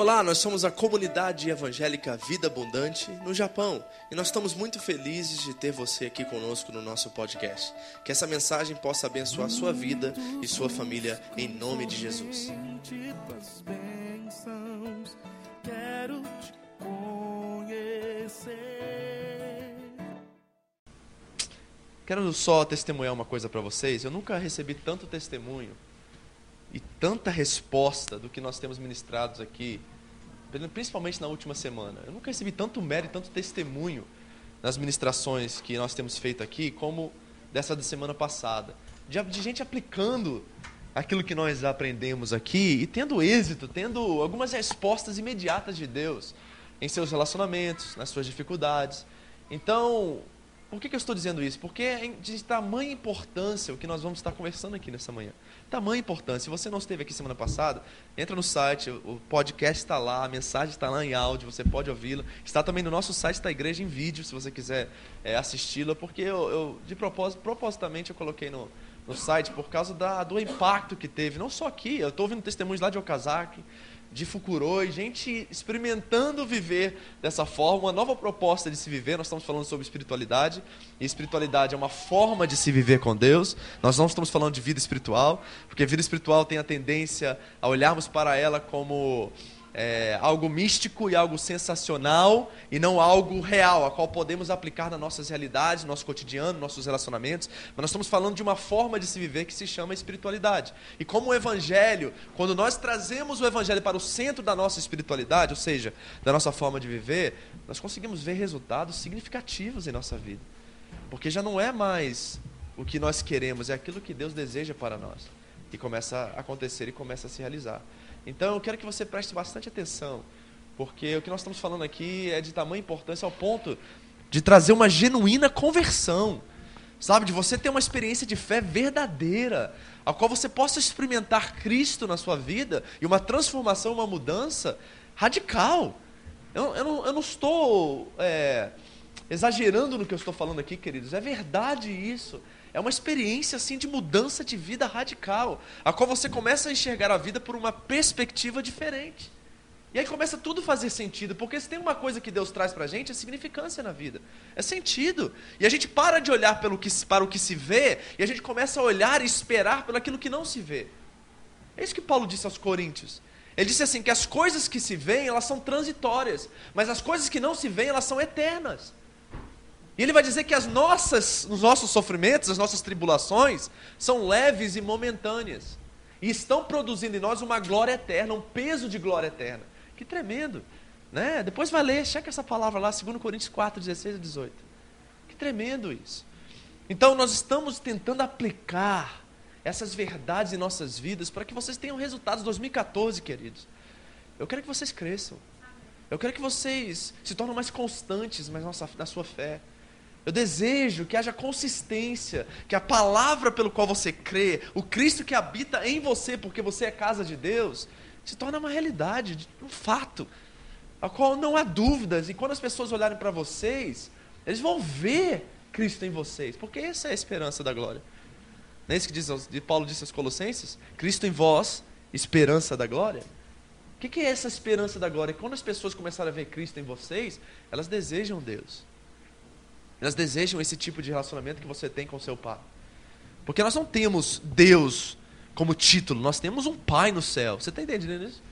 Olá, nós somos a comunidade evangélica Vida Abundante no Japão e nós estamos muito felizes de ter você aqui conosco no nosso podcast. Que essa mensagem possa abençoar sua vida e sua família em nome de Jesus. Quero só testemunhar uma coisa para vocês. Eu nunca recebi tanto testemunho tanta resposta do que nós temos ministrados aqui, principalmente na última semana. Eu nunca recebi tanto mérito, tanto testemunho nas ministrações que nós temos feito aqui, como dessa da semana passada. De, de gente aplicando aquilo que nós aprendemos aqui e tendo êxito, tendo algumas respostas imediatas de Deus em seus relacionamentos, nas suas dificuldades. Então, por que, que eu estou dizendo isso? Porque é de tamanha importância o que nós vamos estar conversando aqui nessa manhã. Tamanha importância. Se você não esteve aqui semana passada, entra no site, o podcast está lá, a mensagem está lá em áudio, você pode ouvi-la. Está também no nosso site da igreja em vídeo, se você quiser é, assisti-la, porque eu, eu, de propósito, propositamente eu coloquei no, no site por causa da, do impacto que teve, não só aqui, eu estou ouvindo testemunhos lá de Okazaki, de Fukuroi, gente experimentando viver dessa forma, uma nova proposta de se viver. Nós estamos falando sobre espiritualidade, e espiritualidade é uma forma de se viver com Deus. Nós não estamos falando de vida espiritual, porque vida espiritual tem a tendência a olharmos para ela como é, algo místico e algo sensacional e não algo real, a qual podemos aplicar nas nossas realidades, no nosso cotidiano, nos nossos relacionamentos. Mas nós estamos falando de uma forma de se viver que se chama espiritualidade. E como o Evangelho, quando nós trazemos o Evangelho para o centro da nossa espiritualidade, ou seja, da nossa forma de viver, nós conseguimos ver resultados significativos em nossa vida. Porque já não é mais o que nós queremos, é aquilo que Deus deseja para nós. E começa a acontecer e começa a se realizar. Então eu quero que você preste bastante atenção, porque o que nós estamos falando aqui é de tamanha importância ao ponto de trazer uma genuína conversão, sabe? De você ter uma experiência de fé verdadeira, a qual você possa experimentar Cristo na sua vida e uma transformação, uma mudança radical. Eu, eu, não, eu não, estou é, exagerando no que eu estou falando aqui, queridos, é verdade isso. É uma experiência assim de mudança de vida radical, a qual você começa a enxergar a vida por uma perspectiva diferente. E aí começa tudo a fazer sentido, porque se tem uma coisa que Deus traz para a gente, é significância na vida. É sentido. E a gente para de olhar pelo que, para o que se vê, e a gente começa a olhar e esperar pelo aquilo que não se vê. É isso que Paulo disse aos Coríntios. Ele disse assim, que as coisas que se veem, elas são transitórias, mas as coisas que não se veem, elas são eternas. E ele vai dizer que as nossas, os nossos sofrimentos, as nossas tribulações, são leves e momentâneas. E estão produzindo em nós uma glória eterna, um peso de glória eterna. Que tremendo. Né? Depois vai ler, checa essa palavra lá, 2 Coríntios 4, 16 a 18. Que tremendo isso. Então nós estamos tentando aplicar essas verdades em nossas vidas para que vocês tenham resultados 2014, queridos. Eu quero que vocês cresçam. Eu quero que vocês se tornem mais constantes na sua fé. Eu desejo que haja consistência, que a palavra pelo qual você crê, o Cristo que habita em você, porque você é casa de Deus, se torne uma realidade, um fato, a qual não há dúvidas. E quando as pessoas olharem para vocês, eles vão ver Cristo em vocês, porque essa é a esperança da glória. Não é isso que diz, Paulo disse aos Colossenses? Cristo em vós, esperança da glória. O que é essa esperança da glória? Quando as pessoas começarem a ver Cristo em vocês, elas desejam Deus. Elas desejam esse tipo de relacionamento que você tem com seu pai. Porque nós não temos Deus como título, nós temos um pai no céu. Você está entendendo isso?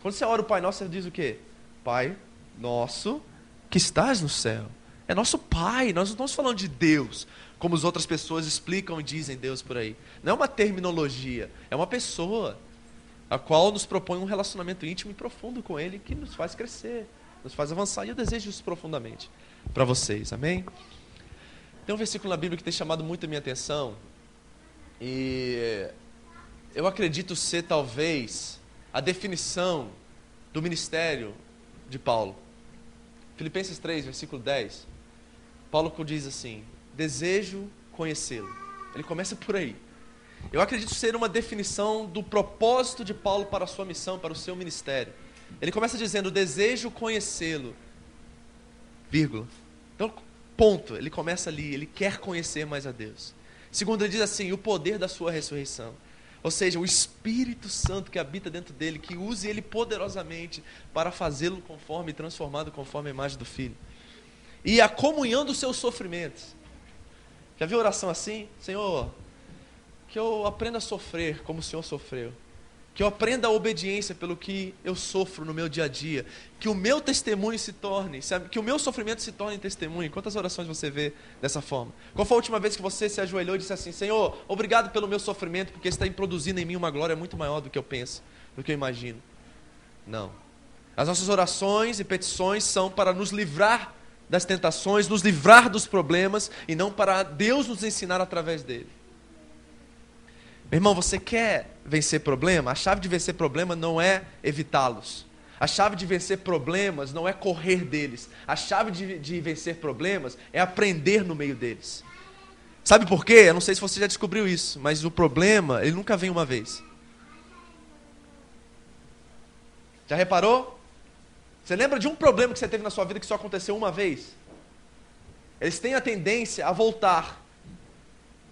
Quando você ora o Pai Nosso, você diz o quê? Pai nosso que estás no céu. É nosso pai, nós não estamos falando de Deus, como as outras pessoas explicam e dizem Deus por aí. Não é uma terminologia, é uma pessoa a qual nos propõe um relacionamento íntimo e profundo com Ele que nos faz crescer, nos faz avançar. E eu desejo isso profundamente para vocês, amém? Tem um versículo na Bíblia que tem chamado muito a minha atenção. E eu acredito ser talvez a definição do ministério de Paulo. Filipenses 3, versículo 10. Paulo diz assim: Desejo conhecê-lo. Ele começa por aí. Eu acredito ser uma definição do propósito de Paulo para a sua missão, para o seu ministério. Ele começa dizendo: Desejo conhecê-lo. Vírgula. Então, Ponto. Ele começa ali, ele quer conhecer mais a Deus. Segundo, ele diz assim: o poder da sua ressurreição. Ou seja, o Espírito Santo que habita dentro dele, que use ele poderosamente para fazê-lo conforme, transformado conforme a imagem do Filho. E a comunhão dos seus sofrimentos. Já viu oração assim? Senhor, que eu aprenda a sofrer como o Senhor sofreu. Que eu aprenda a obediência pelo que eu sofro no meu dia a dia. Que o meu testemunho se torne, que o meu sofrimento se torne testemunho. Quantas orações você vê dessa forma? Qual foi a última vez que você se ajoelhou e disse assim: Senhor, obrigado pelo meu sofrimento, porque está produzindo em mim uma glória muito maior do que eu penso, do que eu imagino? Não. As nossas orações e petições são para nos livrar das tentações, nos livrar dos problemas e não para Deus nos ensinar através dele. Meu irmão, você quer vencer problema? A chave de vencer problema não é evitá-los. A chave de vencer problemas não é correr deles. A chave de, de, vencer problemas é aprender no meio deles. Sabe por quê? Eu não sei se você já descobriu isso, mas o problema, ele nunca vem uma vez. Já reparou? Você lembra de um problema que você teve na sua vida que só aconteceu uma vez? Eles têm a tendência a voltar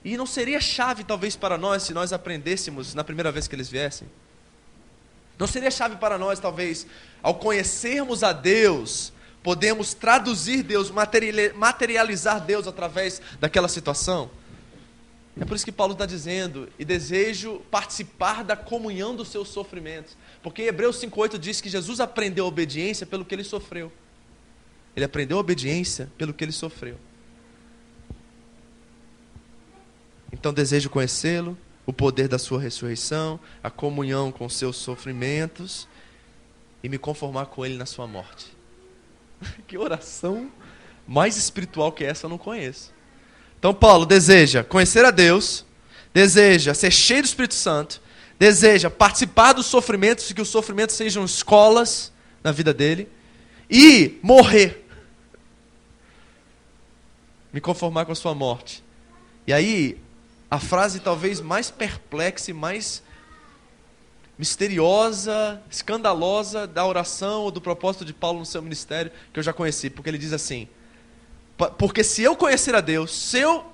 e não seria chave, talvez, para nós, se nós aprendêssemos na primeira vez que eles viessem? Não seria chave para nós, talvez, ao conhecermos a Deus, podemos traduzir Deus, materializar Deus através daquela situação? É por isso que Paulo está dizendo, e desejo participar da comunhão dos seus sofrimentos. Porque Hebreus 5,8 diz que Jesus aprendeu a obediência pelo que ele sofreu. Ele aprendeu a obediência pelo que ele sofreu. Então desejo conhecê-lo, o poder da sua ressurreição, a comunhão com seus sofrimentos e me conformar com ele na sua morte. que oração mais espiritual que essa eu não conheço. Então Paulo deseja conhecer a Deus, deseja ser cheio do Espírito Santo, deseja participar dos sofrimentos e que os sofrimentos sejam escolas na vida dele e morrer. Me conformar com a sua morte. E aí, a frase talvez mais perplexa e mais misteriosa, escandalosa da oração ou do propósito de Paulo no seu ministério que eu já conheci, porque ele diz assim: porque se eu conhecer a Deus, se eu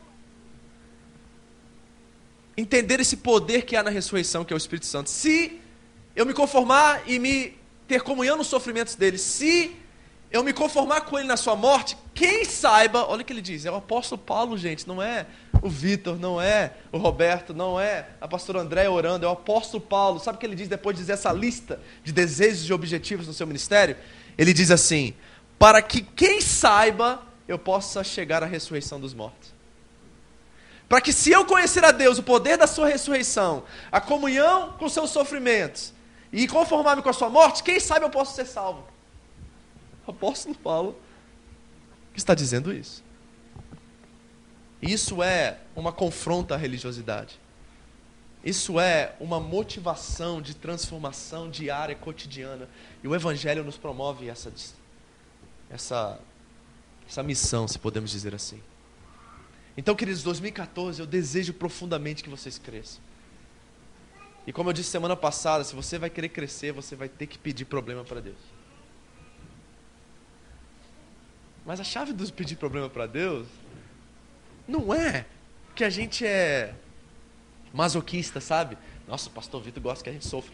entender esse poder que há na ressurreição, que é o Espírito Santo, se eu me conformar e me ter comunhão nos sofrimentos dele, se eu me conformar com ele na sua morte, quem saiba, olha o que ele diz, é o apóstolo Paulo, gente, não é o Vitor, não é o Roberto, não é a pastora André orando, é o apóstolo Paulo. Sabe o que ele diz depois de dizer essa lista de desejos e objetivos no seu ministério? Ele diz assim: para que quem saiba eu possa chegar à ressurreição dos mortos. Para que se eu conhecer a Deus, o poder da sua ressurreição, a comunhão com seus sofrimentos, e conformar-me com a sua morte, quem sabe eu posso ser salvo apóstolo Paulo que está dizendo isso. Isso é uma confronta à religiosidade. Isso é uma motivação de transformação diária, cotidiana. E o Evangelho nos promove essa, essa, essa missão, se podemos dizer assim. Então, queridos, 2014, eu desejo profundamente que vocês cresçam. E como eu disse semana passada, se você vai querer crescer, você vai ter que pedir problema para Deus. Mas a chave dos pedir problema para Deus não é que a gente é masoquista, sabe? Nossa, o pastor Vitor gosta que a gente sofra.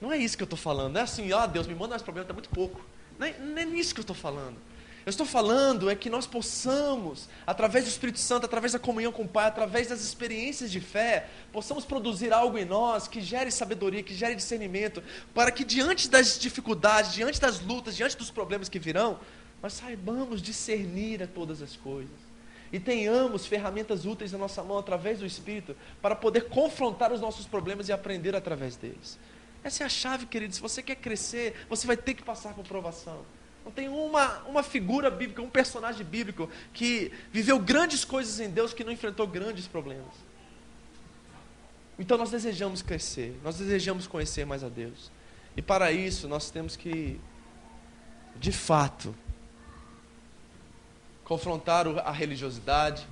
Não é isso que eu estou falando. Não é assim, ó oh, Deus, me manda mais problema, está muito pouco. Não é, não é nisso que eu estou falando. Eu estou falando é que nós possamos, através do Espírito Santo, através da comunhão com o Pai, através das experiências de fé, possamos produzir algo em nós que gere sabedoria, que gere discernimento, para que diante das dificuldades, diante das lutas, diante dos problemas que virão, nós saibamos discernir a todas as coisas. E tenhamos ferramentas úteis na nossa mão através do Espírito para poder confrontar os nossos problemas e aprender através deles. Essa é a chave, querido. Se você quer crescer, você vai ter que passar por provação. Não tem uma, uma figura bíblica, um personagem bíblico que viveu grandes coisas em Deus que não enfrentou grandes problemas. Então nós desejamos crescer, nós desejamos conhecer mais a Deus. E para isso nós temos que, de fato, confrontar a religiosidade,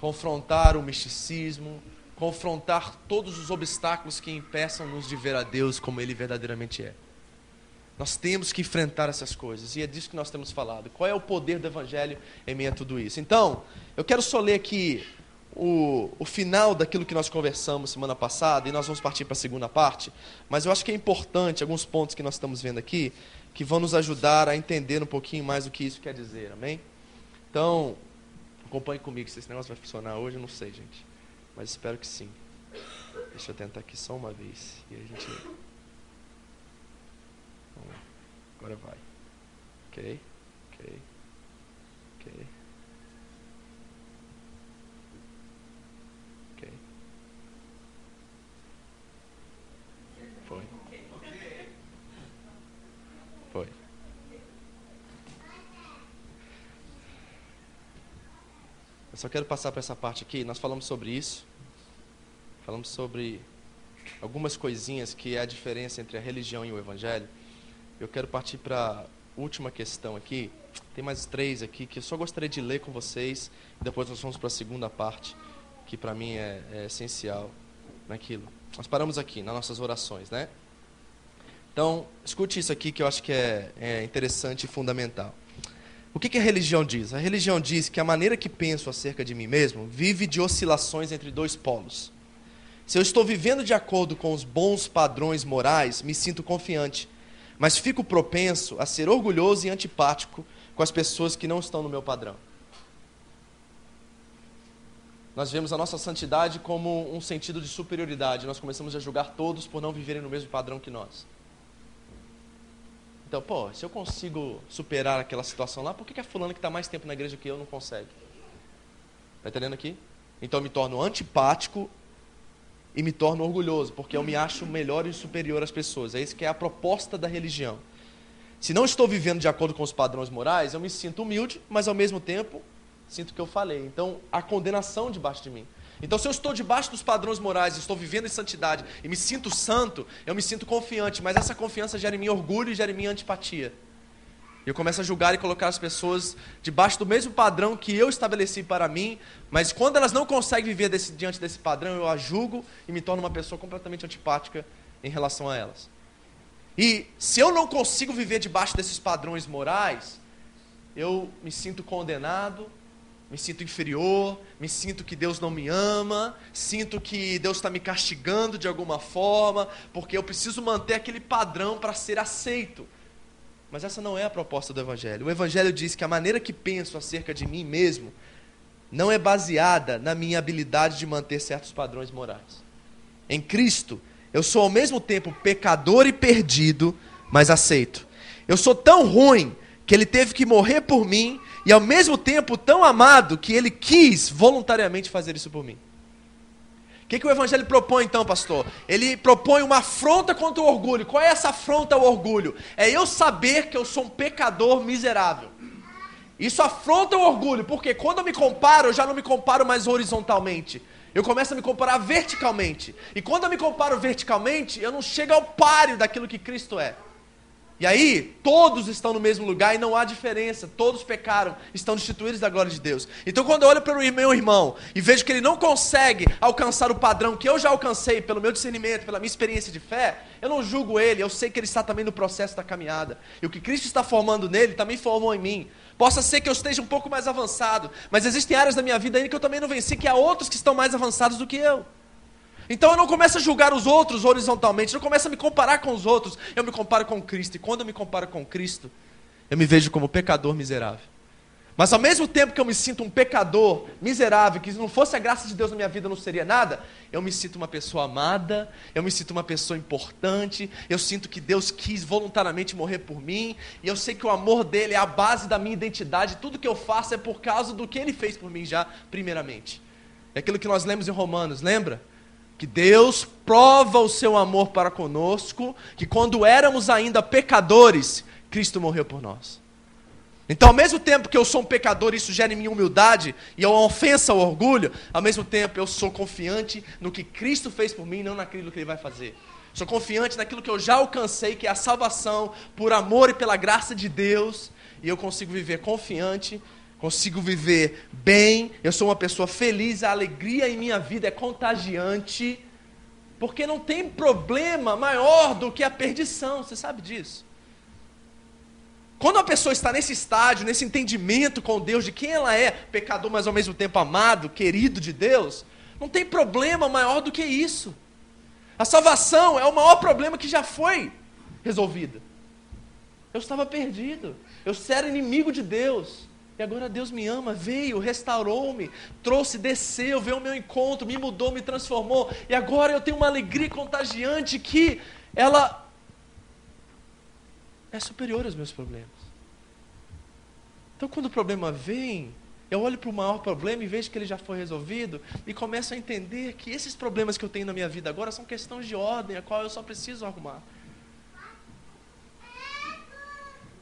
confrontar o misticismo, confrontar todos os obstáculos que impeçam-nos de ver a Deus como Ele verdadeiramente é. Nós temos que enfrentar essas coisas, e é disso que nós temos falado. Qual é o poder do Evangelho em meio a tudo isso? Então, eu quero só ler aqui o, o final daquilo que nós conversamos semana passada e nós vamos partir para a segunda parte, mas eu acho que é importante alguns pontos que nós estamos vendo aqui que vão nos ajudar a entender um pouquinho mais o que isso quer dizer, amém? Então, acompanhe comigo se esse negócio vai funcionar hoje, eu não sei, gente, mas espero que sim. Deixa eu tentar aqui só uma vez e a gente. Vamos. Agora vai. Ok, ok. Ok. Foi. Foi. Eu só quero passar para essa parte aqui. Nós falamos sobre isso. Falamos sobre algumas coisinhas que é a diferença entre a religião e o evangelho. Eu quero partir para a última questão aqui. Tem mais três aqui que eu só gostaria de ler com vocês. Depois nós vamos para a segunda parte, que para mim é, é essencial naquilo. Nós paramos aqui nas nossas orações, né? Então, escute isso aqui que eu acho que é, é interessante e fundamental. O que, que, a religião diz? A religião diz que a maneira que penso acerca de mim mesmo vive de oscilações entre dois polos. Se eu estou vivendo de acordo com os bons padrões morais, me sinto confiante, mas fico propenso a ser orgulhoso e antipático com as pessoas que não estão no meu padrão. Nós vemos a nossa santidade como um sentido de superioridade. Nós começamos a julgar todos por não viverem no mesmo padrão que nós. Então, pô, se eu consigo superar aquela situação lá, por que, que a fulana que está mais tempo na igreja que eu não consegue? Está entendendo aqui? Então eu me torno antipático e me torno orgulhoso, porque eu me acho melhor e superior às pessoas. É isso que é a proposta da religião. Se não estou vivendo de acordo com os padrões morais, eu me sinto humilde, mas ao mesmo tempo sinto que eu falei. Então, a condenação debaixo de mim. Então, se eu estou debaixo dos padrões morais, estou vivendo em santidade e me sinto santo, eu me sinto confiante, mas essa confiança gera em mim orgulho e gera em mim antipatia. E eu começo a julgar e colocar as pessoas debaixo do mesmo padrão que eu estabeleci para mim, mas quando elas não conseguem viver desse, diante desse padrão, eu a julgo e me torno uma pessoa completamente antipática em relação a elas. E se eu não consigo viver debaixo desses padrões morais, eu me sinto condenado, me sinto inferior, me sinto que Deus não me ama, sinto que Deus está me castigando de alguma forma, porque eu preciso manter aquele padrão para ser aceito. Mas essa não é a proposta do Evangelho. O Evangelho diz que a maneira que penso acerca de mim mesmo não é baseada na minha habilidade de manter certos padrões morais. Em Cristo, eu sou ao mesmo tempo pecador e perdido, mas aceito. Eu sou tão ruim que ele teve que morrer por mim e ao mesmo tempo tão amado que ele quis voluntariamente fazer isso por mim. O que, que o Evangelho propõe então, pastor? Ele propõe uma afronta contra o orgulho. Qual é essa afronta ao orgulho? É eu saber que eu sou um pecador miserável. Isso afronta o orgulho, porque quando eu me comparo, eu já não me comparo mais horizontalmente. Eu começo a me comparar verticalmente. E quando eu me comparo verticalmente, eu não chego ao páreo daquilo que Cristo é. E aí, todos estão no mesmo lugar e não há diferença. Todos pecaram, estão destituídos da glória de Deus. Então, quando eu olho para o meu irmão e vejo que ele não consegue alcançar o padrão que eu já alcancei pelo meu discernimento, pela minha experiência de fé, eu não julgo ele. Eu sei que ele está também no processo da caminhada. E o que Cristo está formando nele também formou em mim. Possa ser que eu esteja um pouco mais avançado, mas existem áreas da minha vida ainda que eu também não venci, que há outros que estão mais avançados do que eu. Então eu não começo a julgar os outros horizontalmente, eu não começo a me comparar com os outros, eu me comparo com Cristo. E quando eu me comparo com Cristo, eu me vejo como pecador miserável. Mas ao mesmo tempo que eu me sinto um pecador miserável, que se não fosse a graça de Deus na minha vida não seria nada, eu me sinto uma pessoa amada, eu me sinto uma pessoa importante, eu sinto que Deus quis voluntariamente morrer por mim, e eu sei que o amor dele é a base da minha identidade, tudo que eu faço é por causa do que ele fez por mim já, primeiramente. É aquilo que nós lemos em Romanos, lembra? Que Deus prova o seu amor para conosco, que quando éramos ainda pecadores, Cristo morreu por nós. Então, ao mesmo tempo que eu sou um pecador, isso gera em mim humildade e é uma ofensa ao orgulho, ao mesmo tempo eu sou confiante no que Cristo fez por mim, não naquilo que Ele vai fazer. Sou confiante naquilo que eu já alcancei, que é a salvação por amor e pela graça de Deus, e eu consigo viver confiante consigo viver bem, eu sou uma pessoa feliz, a alegria em minha vida é contagiante, porque não tem problema maior do que a perdição, você sabe disso. Quando a pessoa está nesse estágio, nesse entendimento com Deus de quem ela é, pecador, mas ao mesmo tempo amado, querido de Deus, não tem problema maior do que isso. A salvação é o maior problema que já foi resolvido. Eu estava perdido. Eu era inimigo de Deus. E agora Deus me ama, veio, restaurou-me, trouxe, desceu, veio ao meu encontro, me mudou, me transformou. E agora eu tenho uma alegria contagiante que ela é superior aos meus problemas. Então quando o problema vem, eu olho para o maior problema e vejo que ele já foi resolvido e começo a entender que esses problemas que eu tenho na minha vida agora são questões de ordem, a qual eu só preciso arrumar.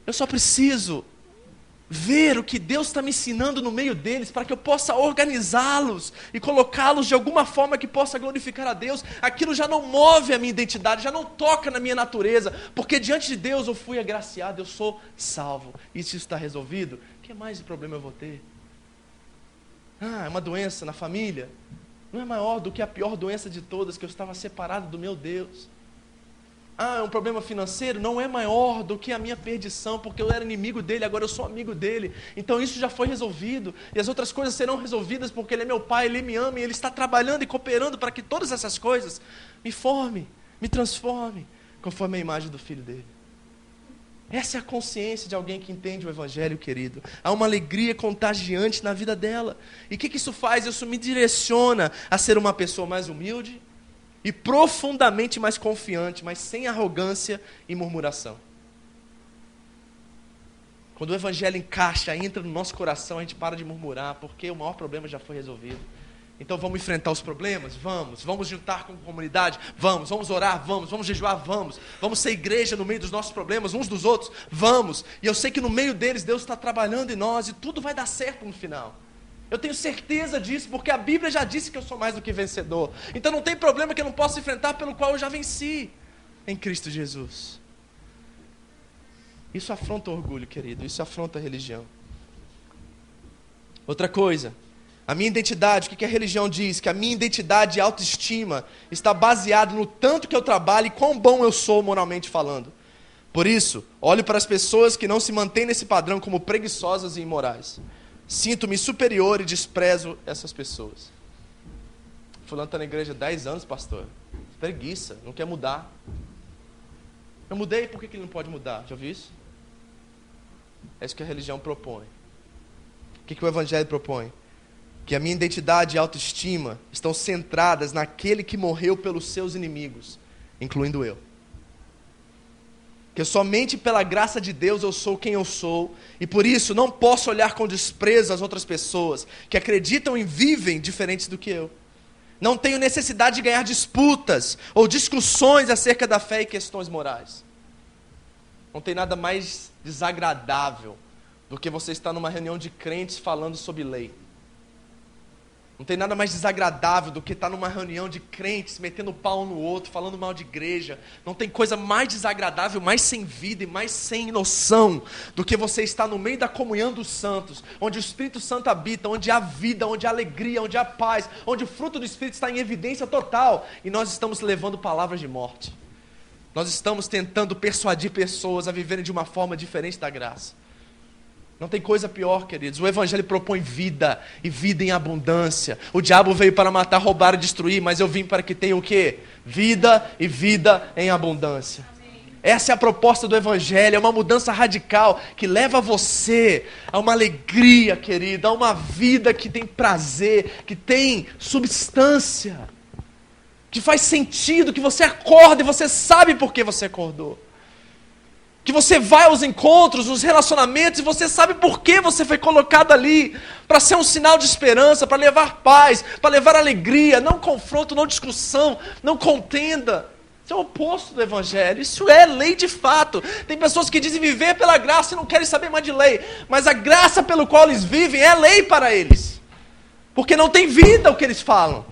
Eu só preciso ver o que Deus está me ensinando no meio deles, para que eu possa organizá-los e colocá-los de alguma forma que possa glorificar a Deus. Aquilo já não move a minha identidade, já não toca na minha natureza, porque diante de Deus eu fui agraciado, eu sou salvo. E se isso está resolvido, que mais de problema eu vou ter? Ah, é uma doença na família. Não é maior do que a pior doença de todas, que eu estava separado do meu Deus. Ah, um problema financeiro, não é maior do que a minha perdição, porque eu era inimigo dele, agora eu sou amigo dele. Então isso já foi resolvido. E as outras coisas serão resolvidas porque ele é meu pai, ele me ama e ele está trabalhando e cooperando para que todas essas coisas me formem, me transformem, conforme a imagem do filho dele. Essa é a consciência de alguém que entende o Evangelho, querido. Há uma alegria contagiante na vida dela. E o que, que isso faz? Isso me direciona a ser uma pessoa mais humilde, e profundamente mais confiante, mas sem arrogância e murmuração. Quando o evangelho encaixa, entra no nosso coração, a gente para de murmurar, porque o maior problema já foi resolvido. Então vamos enfrentar os problemas? Vamos. Vamos juntar com a comunidade? Vamos. Vamos orar? Vamos. Vamos jejuar? Vamos. Vamos ser igreja no meio dos nossos problemas, uns dos outros? Vamos. E eu sei que no meio deles Deus está trabalhando em nós e tudo vai dar certo no final. Eu tenho certeza disso, porque a Bíblia já disse que eu sou mais do que vencedor. Então não tem problema que eu não possa enfrentar pelo qual eu já venci em Cristo Jesus. Isso afronta o orgulho, querido. Isso afronta a religião. Outra coisa, a minha identidade, o que a religião diz? Que a minha identidade e autoestima está baseada no tanto que eu trabalho e quão bom eu sou moralmente falando. Por isso, olho para as pessoas que não se mantêm nesse padrão como preguiçosas e imorais. Sinto-me superior e desprezo essas pessoas. Fulano está na igreja há 10 anos, pastor. Preguiça, não quer mudar. Eu mudei, por que, ele não pode mudar? Já ouviu isso? É isso que a religião propõe. O que, que o Evangelho propõe? Que a minha identidade e autoestima estão centradas naquele que morreu pelos seus inimigos, incluindo eu que somente pela graça de Deus eu sou quem eu sou, e por isso não posso olhar com desprezo as outras pessoas que acreditam e vivem diferentes do que eu. Não tenho necessidade de ganhar disputas ou discussões acerca da fé e questões morais. Não tem nada mais desagradável do que você estar numa reunião de crentes falando sobre lei. Não tem nada mais desagradável do que estar numa reunião de crentes, metendo pau no outro, falando mal de igreja. Não tem coisa mais desagradável, mais sem vida e mais sem noção do que você estar no meio da comunhão dos santos, onde o Espírito Santo habita, onde há vida, onde há alegria, onde há paz, onde o fruto do Espírito está em evidência total e nós estamos levando palavras de morte. Nós estamos tentando persuadir pessoas a viverem de uma forma diferente da graça. Não tem coisa pior, queridos. O Evangelho propõe vida e vida em abundância. O diabo veio para matar, roubar e destruir, mas eu vim para que tenha o quê? Vida e vida em abundância. Essa é a proposta do Evangelho, é uma mudança radical que leva você a uma alegria, querida, a uma vida que tem prazer, que tem substância, que faz sentido, que você acorda e você sabe por que você acordou que você vai aos encontros, nos relacionamentos, e você sabe por que você foi colocado ali para ser um sinal de esperança, para levar paz, para levar alegria, não confronto, não discussão, não contenda. Isso é o oposto do Evangelho. Isso é lei de fato. Tem pessoas que dizem viver pela graça e não querem saber mais de lei. Mas a graça pelo qual eles vivem é lei para eles. Porque não tem vida o que eles falam.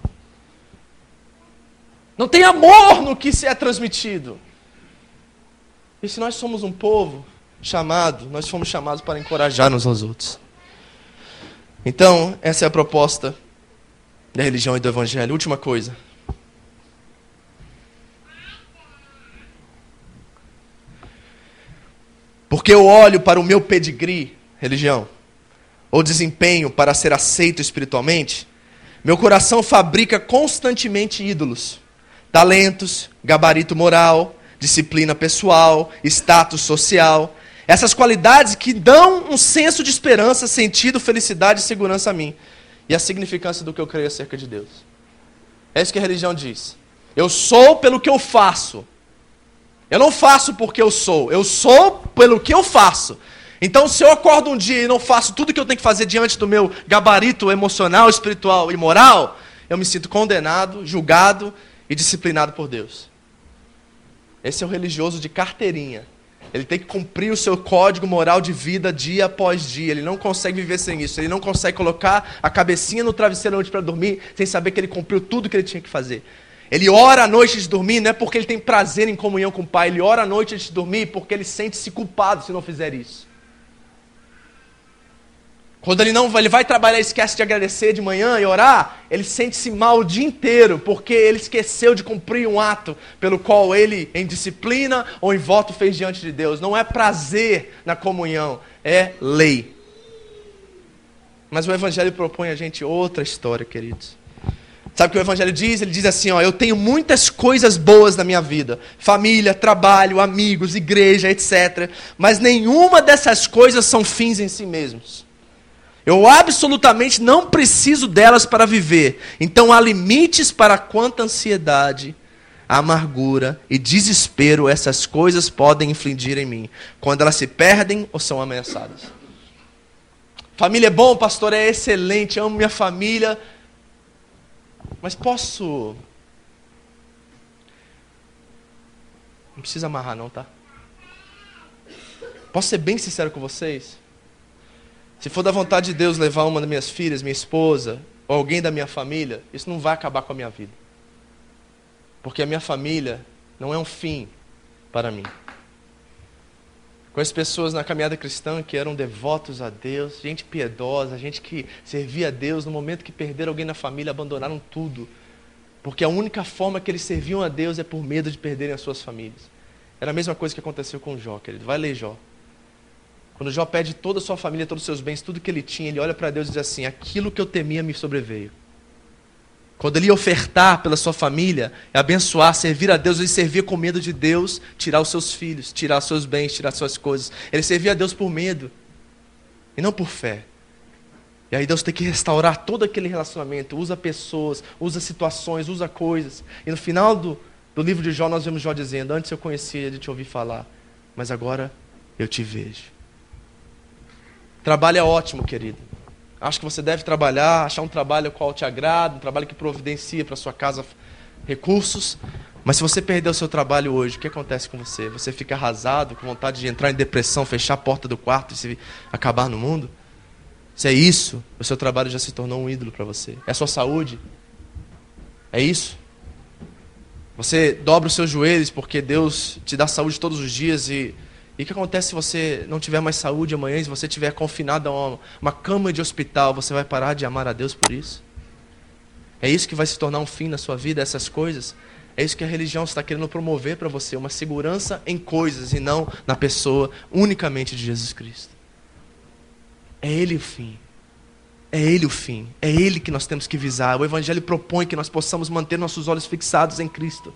Não tem amor no que se é transmitido. E se nós somos um povo chamado, nós fomos chamados para encorajar uns aos outros. Então, essa é a proposta da religião e do evangelho. Última coisa. porque eu olho para o meu pedigree, religião, ou desempenho para ser aceito espiritualmente, meu coração fabrica constantemente ídolos, talentos, gabarito moral, disciplina pessoal, status social, essas qualidades que dão um senso de esperança, sentido, felicidade e segurança a mim. E a significância do que eu creio acerca de Deus. É isso que a religião diz. Eu sou pelo que eu faço. Eu não faço porque eu sou. Eu sou pelo que eu faço. Então, se eu acordo um dia e não faço tudo que eu tenho que fazer diante do meu gabarito emocional, espiritual e moral, eu me sinto condenado, julgado e disciplinado por Deus. Esse é o religioso de carteirinha. Ele tem que cumprir o seu código moral de vida dia após dia. Ele não consegue viver sem isso. Ele não consegue colocar a cabecinha no travesseiro antes para dormir sem saber que ele cumpriu tudo que ele tinha que fazer. Ele ora à noite de dormir, não é porque ele tem prazer em comunhão com o Pai. Ele ora à noite de dormir porque ele sente-se culpado se não fizer isso. Quando ele não ele vai trabalhar e esquece de agradecer de manhã e orar, ele sente-se mal o dia inteiro, porque ele esqueceu de cumprir um ato pelo qual ele, em disciplina ou em voto, fez diante de Deus. Não é prazer na comunhão, é lei. Mas o Evangelho propõe a gente outra história, queridos. Sabe o que o Evangelho diz? Ele diz assim: ó, eu tenho muitas coisas boas na minha vida: família, trabalho, amigos, igreja, etc. Mas nenhuma dessas coisas são fins em si mesmos. Eu absolutamente não preciso delas para viver. Então há limites para quanta ansiedade, amargura e desespero essas coisas podem infligir em mim, quando elas se perdem ou são ameaçadas. Família é bom, pastor, é excelente, amo minha família. Mas posso. Não precisa amarrar, não, tá? Posso ser bem sincero com vocês? Se for da vontade de Deus levar uma das minhas filhas, minha esposa, ou alguém da minha família, isso não vai acabar com a minha vida. Porque a minha família não é um fim para mim. Conheço pessoas na caminhada cristã que eram devotos a Deus, gente piedosa, gente que servia a Deus, no momento que perderam alguém na família, abandonaram tudo. Porque a única forma que eles serviam a Deus é por medo de perderem as suas famílias. Era a mesma coisa que aconteceu com Jó, querido. Vai ler Jó. Quando Jó pede toda a sua família, todos os seus bens, tudo que ele tinha, ele olha para Deus e diz assim: aquilo que eu temia me sobreveio. Quando ele ia ofertar pela sua família, abençoar, servir a Deus, ele servia com medo de Deus tirar os seus filhos, tirar os seus bens, tirar as suas coisas. Ele servia a Deus por medo e não por fé. E aí Deus tem que restaurar todo aquele relacionamento, usa pessoas, usa situações, usa coisas. E no final do, do livro de Jó, nós vemos Jó dizendo: Antes eu conhecia de te ouvir falar, mas agora eu te vejo. Trabalho é ótimo, querido. Acho que você deve trabalhar, achar um trabalho qual te agrada, um trabalho que providencia para sua casa recursos. Mas se você perder o seu trabalho hoje, o que acontece com você? Você fica arrasado, com vontade de entrar em depressão, fechar a porta do quarto e se acabar no mundo? Se é isso, o seu trabalho já se tornou um ídolo para você. É a sua saúde? É isso? Você dobra os seus joelhos porque Deus te dá saúde todos os dias e e o que acontece se você não tiver mais saúde amanhã, se você estiver confinado a uma, uma cama de hospital, você vai parar de amar a Deus por isso? É isso que vai se tornar um fim na sua vida, essas coisas? É isso que a religião está querendo promover para você, uma segurança em coisas e não na pessoa unicamente de Jesus Cristo. É Ele o fim. É Ele o fim. É Ele que nós temos que visar. O Evangelho propõe que nós possamos manter nossos olhos fixados em Cristo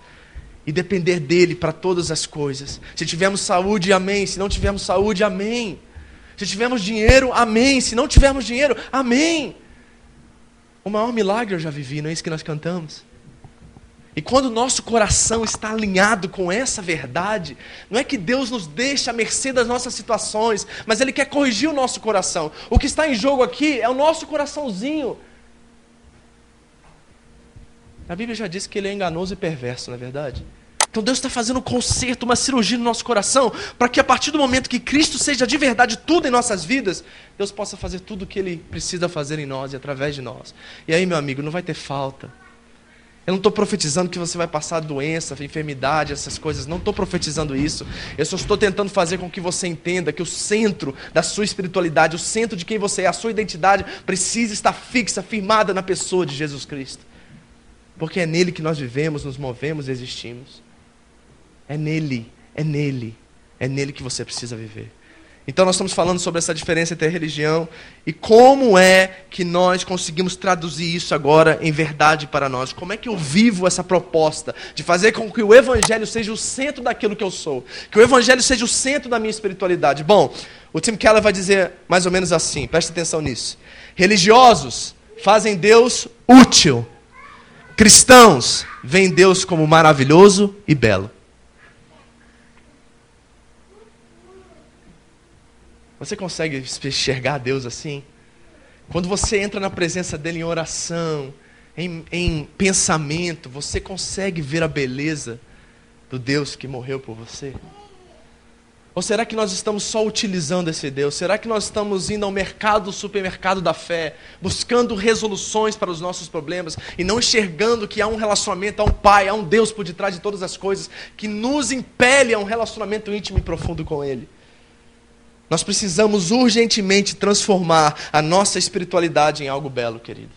e depender dele para todas as coisas. Se tivermos saúde, amém. Se não tivermos saúde, amém. Se tivermos dinheiro, amém. Se não tivermos dinheiro, amém. O maior milagre eu já vivi, não é isso que nós cantamos? E quando o nosso coração está alinhado com essa verdade, não é que Deus nos deixa à mercê das nossas situações, mas Ele quer corrigir o nosso coração. O que está em jogo aqui é o nosso coraçãozinho. A Bíblia já disse que ele é enganoso e perverso, não é verdade? Então Deus está fazendo um conserto, uma cirurgia no nosso coração, para que a partir do momento que Cristo seja de verdade tudo em nossas vidas, Deus possa fazer tudo o que Ele precisa fazer em nós e através de nós. E aí, meu amigo, não vai ter falta. Eu não estou profetizando que você vai passar doença, enfermidade, essas coisas. Não estou profetizando isso. Eu só estou tentando fazer com que você entenda que o centro da sua espiritualidade, o centro de quem você é, a sua identidade, precisa estar fixa, firmada na pessoa de Jesus Cristo. Porque é nele que nós vivemos, nos movemos existimos. É nele, é nele, é nele que você precisa viver. Então, nós estamos falando sobre essa diferença entre a religião e como é que nós conseguimos traduzir isso agora em verdade para nós. Como é que eu vivo essa proposta de fazer com que o Evangelho seja o centro daquilo que eu sou, que o Evangelho seja o centro da minha espiritualidade. Bom, o Tim Keller vai dizer mais ou menos assim, preste atenção nisso. Religiosos fazem Deus útil, cristãos veem Deus como maravilhoso e belo. Você consegue enxergar Deus assim? Quando você entra na presença dele em oração, em, em, pensamento, você consegue ver a beleza do Deus que morreu por você? Ou será que nós estamos só utilizando esse Deus? Será que nós estamos indo ao mercado, supermercado da fé, buscando resoluções para os nossos problemas e não enxergando que há um relacionamento, há um Pai, há um Deus por detrás de todas as coisas que nos impele a um relacionamento íntimo e profundo com Ele? Nós precisamos urgentemente transformar a nossa espiritualidade em algo belo, querido.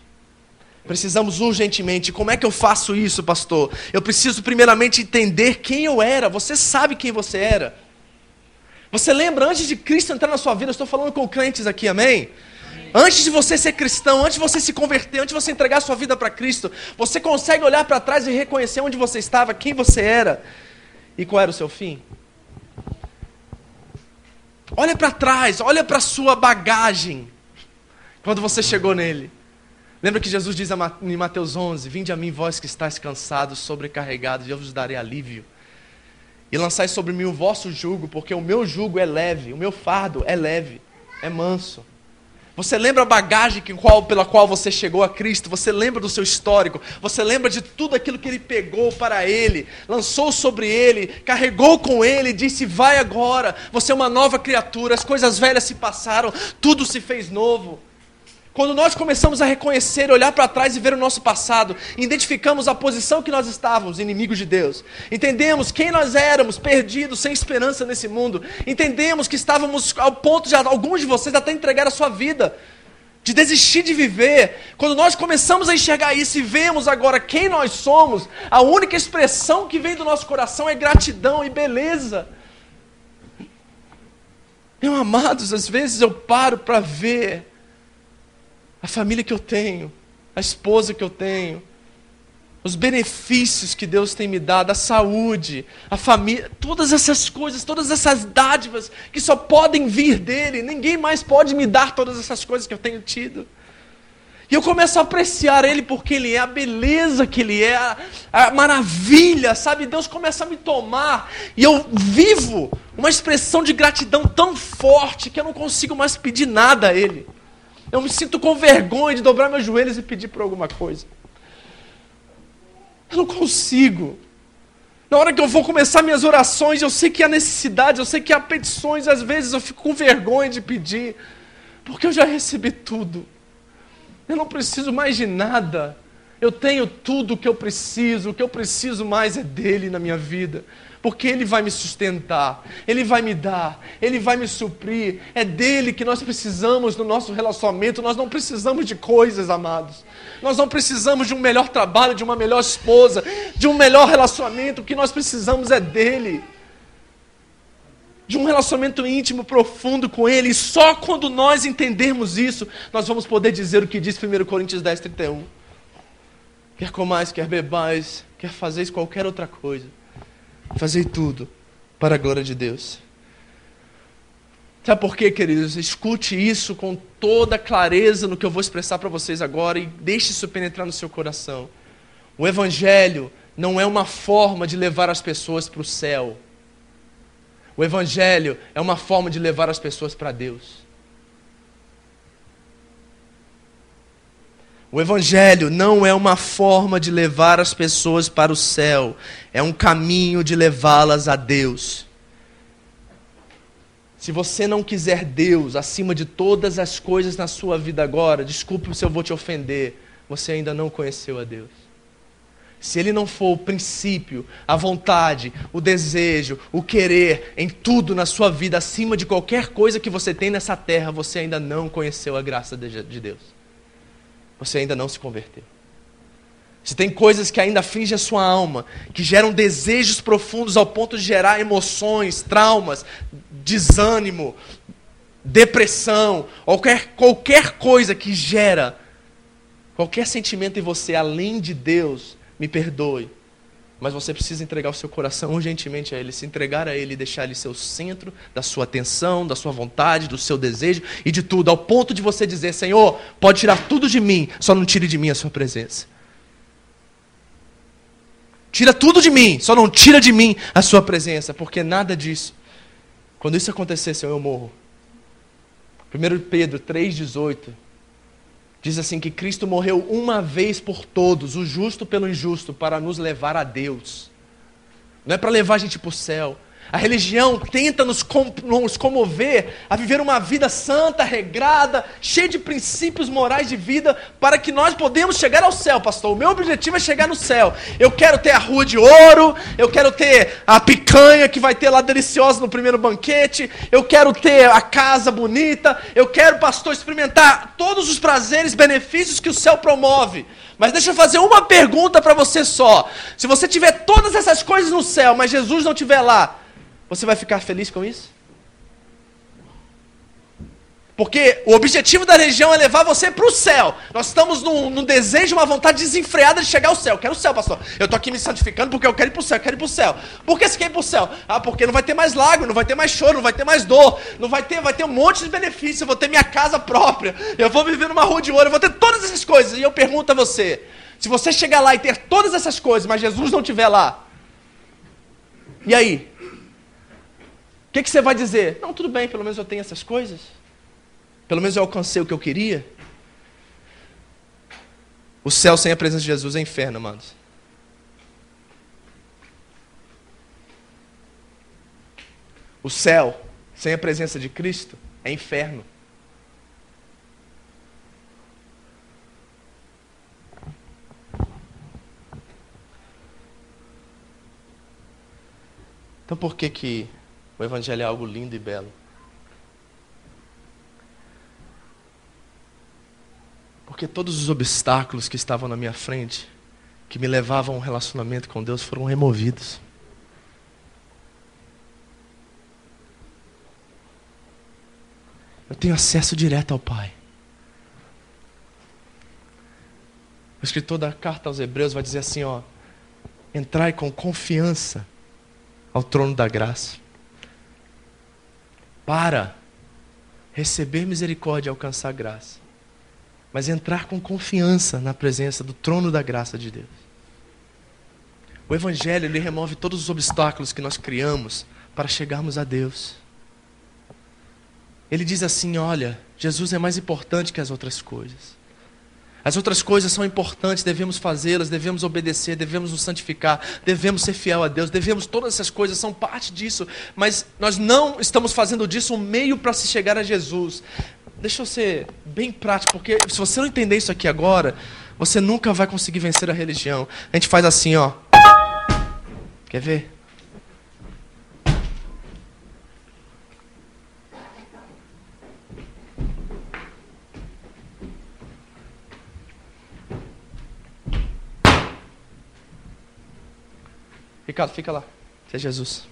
Precisamos urgentemente. Como é que eu faço isso, pastor? Eu preciso primeiramente entender quem eu era. Você sabe quem você era. Você lembra antes de Cristo entrar na sua vida? Eu estou falando com crentes aqui, amém? Antes de você ser cristão, antes de você se converter, antes de você entregar sua vida para Cristo, você consegue olhar para trás e reconhecer onde você estava, quem você era e qual era o seu fim? Olha para trás, olha para a sua bagagem. Quando você chegou nele. Lembra que Jesus diz em Mateus 11: Vinde a mim, vós que estáis cansados, sobrecarregados, e eu vos darei alívio. E lançai sobre mim o vosso jugo, porque o meu jugo é leve, o meu fardo é leve, é manso. Você lembra a bagagem que, qual, pela qual você chegou a Cristo? Você lembra do seu histórico? Você lembra de tudo aquilo que Ele pegou para Ele, lançou sobre Ele, carregou com Ele, disse: Vai agora, você é uma nova criatura, as coisas velhas se passaram, tudo se fez novo. Quando nós começamos a reconhecer, olhar para trás e ver o nosso passado, identificamos a posição que nós estávamos, inimigos de Deus. Entendemos quem nós éramos, perdidos, sem esperança nesse mundo. Entendemos que estávamos ao ponto de alguns de vocês até entregar a sua vida, de desistir de viver. Quando nós começamos a enxergar isso e vemos agora quem nós somos, a única expressão que vem do nosso coração é gratidão e beleza. Meus amados, às vezes eu paro para ver a família que eu tenho, a esposa que eu tenho, os benefícios que Deus tem me dado, a saúde, a família, todas essas coisas, todas essas dádivas que só podem vir dele, ninguém mais pode me dar todas essas coisas que eu tenho tido. E eu começo a apreciar Ele porque Ele é a beleza que Ele é, a, a, maravilha, sabe? Deus começa a me tomar e eu vivo uma expressão de gratidão tão forte que eu não consigo mais pedir nada a Ele. Eu me sinto com vergonha de dobrar meus joelhos e pedir por alguma coisa. Eu não consigo. Na hora que eu vou começar minhas orações, eu sei que há necessidade, eu sei que há petições, às vezes eu fico com vergonha de pedir, porque eu já recebi tudo. Eu não preciso mais de nada. Eu tenho tudo o que eu preciso, o que eu preciso mais é dele na minha vida porque Ele vai me sustentar, Ele vai me dar, Ele vai me suprir. É dele que nós precisamos no nosso relacionamento. Nós não precisamos de coisas, amados. Nós não precisamos de um melhor trabalho, de uma melhor esposa, de um melhor relacionamento. O que nós precisamos é dele. De um relacionamento íntimo, profundo com Ele. E só quando nós entendermos isso, nós vamos poder dizer o que diz 1 Coríntios 10, 31. Quer comais, quer bebais, quer fazeis qualquer outra coisa Fazei tudo para a glória de Deus. Sabe por quê, queridos? Escute isso com toda clareza no que eu vou expressar para vocês agora e deixe isso penetrar no seu coração. O Evangelho não é uma forma de levar as pessoas para o céu. O Evangelho é uma forma de levar as pessoas para Deus. O Evangelho não é uma forma de levar as pessoas para o céu, é um caminho de levá-las a Deus. Se você não quiser Deus acima de todas as coisas na sua vida agora, desculpe se eu vou te ofender, você ainda não conheceu a Deus. Se Ele não for o princípio, a vontade, o desejo, o querer em tudo na sua vida, acima de qualquer coisa que você tem nessa terra, você ainda não conheceu a graça de Deus você ainda não se converteu. Se tem coisas que ainda afligem a sua alma, que geram desejos profundos ao ponto de gerar emoções, traumas, desânimo, depressão, qualquer, qualquer coisa que gera qualquer sentimento em você além de Deus, me perdoe. Mas você precisa entregar o seu coração urgentemente a Ele, se entregar a Ele deixar Ele ser o centro da sua atenção, da sua vontade, do seu desejo e de tudo, ao ponto de você dizer: Senhor, pode tirar tudo de mim, só não tire de mim a Sua presença. Tira tudo de mim, só não tira de mim a Sua presença, porque nada disso. Quando isso acontecer, Senhor, eu morro. 1 Pedro 3,18 diz assim: que Cristo morreu uma vez por todos, o justo pelo injusto, para nos levar a Deus. Não é para levar a gente para o céu, a religião tenta nos, com, nos comover a viver uma vida santa, regrada, cheia de princípios morais de vida, para que nós podemos chegar ao céu, pastor. O meu objetivo é chegar no céu. Eu quero ter a rua de ouro, eu quero ter a picanha que vai ter lá deliciosa no primeiro banquete, eu quero ter a casa bonita, eu quero, pastor, experimentar todos os prazeres, benefícios que o céu promove. Mas deixa eu fazer uma pergunta para você só. Se você tiver todas essas coisas no céu, mas Jesus não estiver lá, você vai ficar feliz com isso? Porque o objetivo da religião é levar você para o céu. Nós estamos num, num, desejo, uma vontade desenfreada de chegar ao céu. Eu quero o céu, pastor. Eu estou aqui me santificando porque eu quero ir para o céu, eu quero ir para o céu. Por que você quer ir para o céu? Ah, porque não vai ter mais lago, não vai ter mais choro, não vai ter mais dor, não vai ter, vai ter um monte de benefícios. Eu vou ter minha casa própria, eu vou viver numa rua de ouro, eu vou ter todas essas coisas. E eu pergunto a você: se você chegar lá e ter todas essas coisas, mas Jesus não estiver lá, e aí? Que, que você vai dizer? Não, tudo bem, pelo menos eu tenho essas coisas. Pelo menos eu alcancei o que eu queria. O céu sem a presença de Jesus é inferno, amados. O céu sem a presença de Cristo é inferno. Então por que que o Evangelho é algo lindo e belo. Porque todos os obstáculos que estavam na minha frente, que me levavam a um relacionamento com Deus, foram removidos. Eu tenho acesso direto ao Pai. O escritor da carta aos Hebreus vai dizer assim: ó, entrai com confiança ao trono da graça para receber misericórdia e alcançar graça, mas entrar com confiança na presença do trono da graça de Deus. O Evangelho ele remove todos os obstáculos que nós criamos para chegarmos a Deus. Ele diz assim: olha, Jesus é mais importante que as outras coisas. As outras coisas são importantes, devemos fazê-las, devemos obedecer, devemos nos santificar, devemos ser fiel a Deus, devemos, todas essas coisas são parte disso, mas nós não estamos fazendo disso um meio para se chegar a Jesus. Deixa eu ser bem prático, porque se você não entender isso aqui agora, você nunca vai conseguir vencer a religião. A gente faz assim, ó. Quer ver? Ricardo, fica lá. Você é Jesus.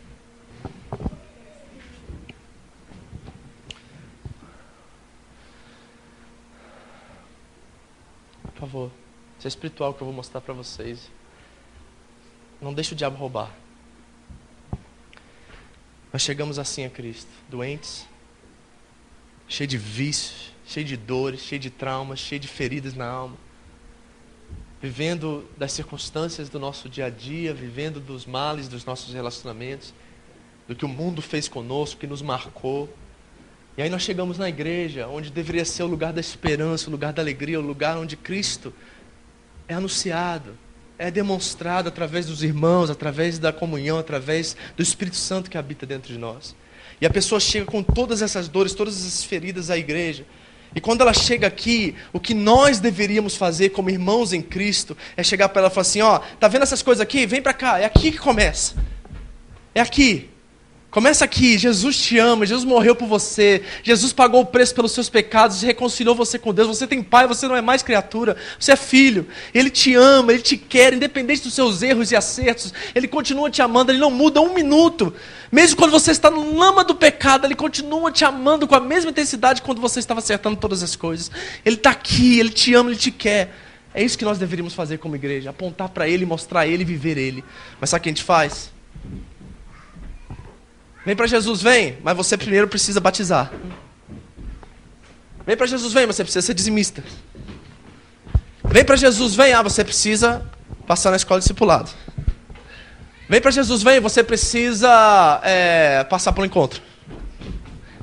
Por favor, isso é espiritual que eu vou mostrar para vocês. Não deixe o diabo roubar. Nós chegamos assim a Cristo, doentes, cheios de vícios, cheios de dores, cheios de traumas, cheios de feridas na alma vivendo das circunstâncias do nosso dia a dia, vivendo dos males dos nossos relacionamentos, do que o mundo fez conosco, que nos marcou. E aí nós chegamos na igreja, onde deveria ser o lugar da esperança, o lugar da alegria, o lugar onde Cristo é anunciado, é demonstrado através dos irmãos, através da comunhão, através do Espírito Santo que habita dentro de nós. E a pessoa chega com todas essas dores, todas essas feridas à igreja. E quando ela chega aqui, o que nós deveríamos fazer como irmãos em Cristo é chegar para ela e falar assim: ó, tá vendo essas coisas aqui? Vem para cá, é aqui que começa. É aqui. Começa aqui, Jesus te ama, Jesus morreu por você, Jesus pagou o preço pelos seus pecados, reconciliou você com Deus, você tem pai, você não é mais criatura, você é filho. Ele te ama, ele te quer, independente dos seus erros e acertos, ele continua te amando, ele não muda um minuto. Mesmo quando você está no lama do pecado, ele continua te amando com a mesma intensidade quando você estava acertando todas as coisas. Ele está aqui, ele te ama, ele te quer. É isso que nós deveríamos fazer como igreja, apontar para ele, mostrar ele, viver ele. Mas sabe o que a gente faz? Vem para Jesus, vem, mas você primeiro precisa batizar. Vem para Jesus, vem, mas você precisa ser dizimista. Vem para Jesus, vem, ah, você precisa passar na escola discipulado. Vem para Jesus, vem, você precisa é, passar pelo encontro.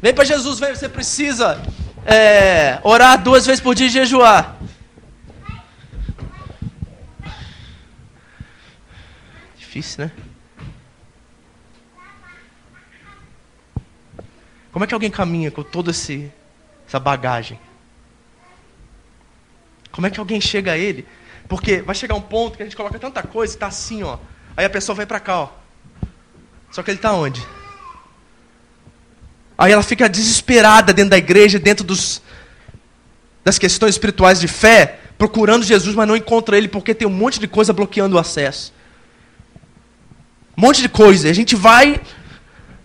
Vem para Jesus, vem, você precisa é, orar duas vezes por dia e jejuar. Difícil, né? Como é que alguém caminha com toda essa bagagem? Como é que alguém chega a ele? Porque vai chegar um ponto que a gente coloca tanta coisa e está assim, ó. Aí a pessoa vai para cá, ó. Só que ele está onde? Aí ela fica desesperada dentro da igreja, dentro dos, das questões espirituais de fé, procurando Jesus, mas não encontra ele porque tem um monte de coisa bloqueando o acesso. Um monte de coisa. E a gente vai.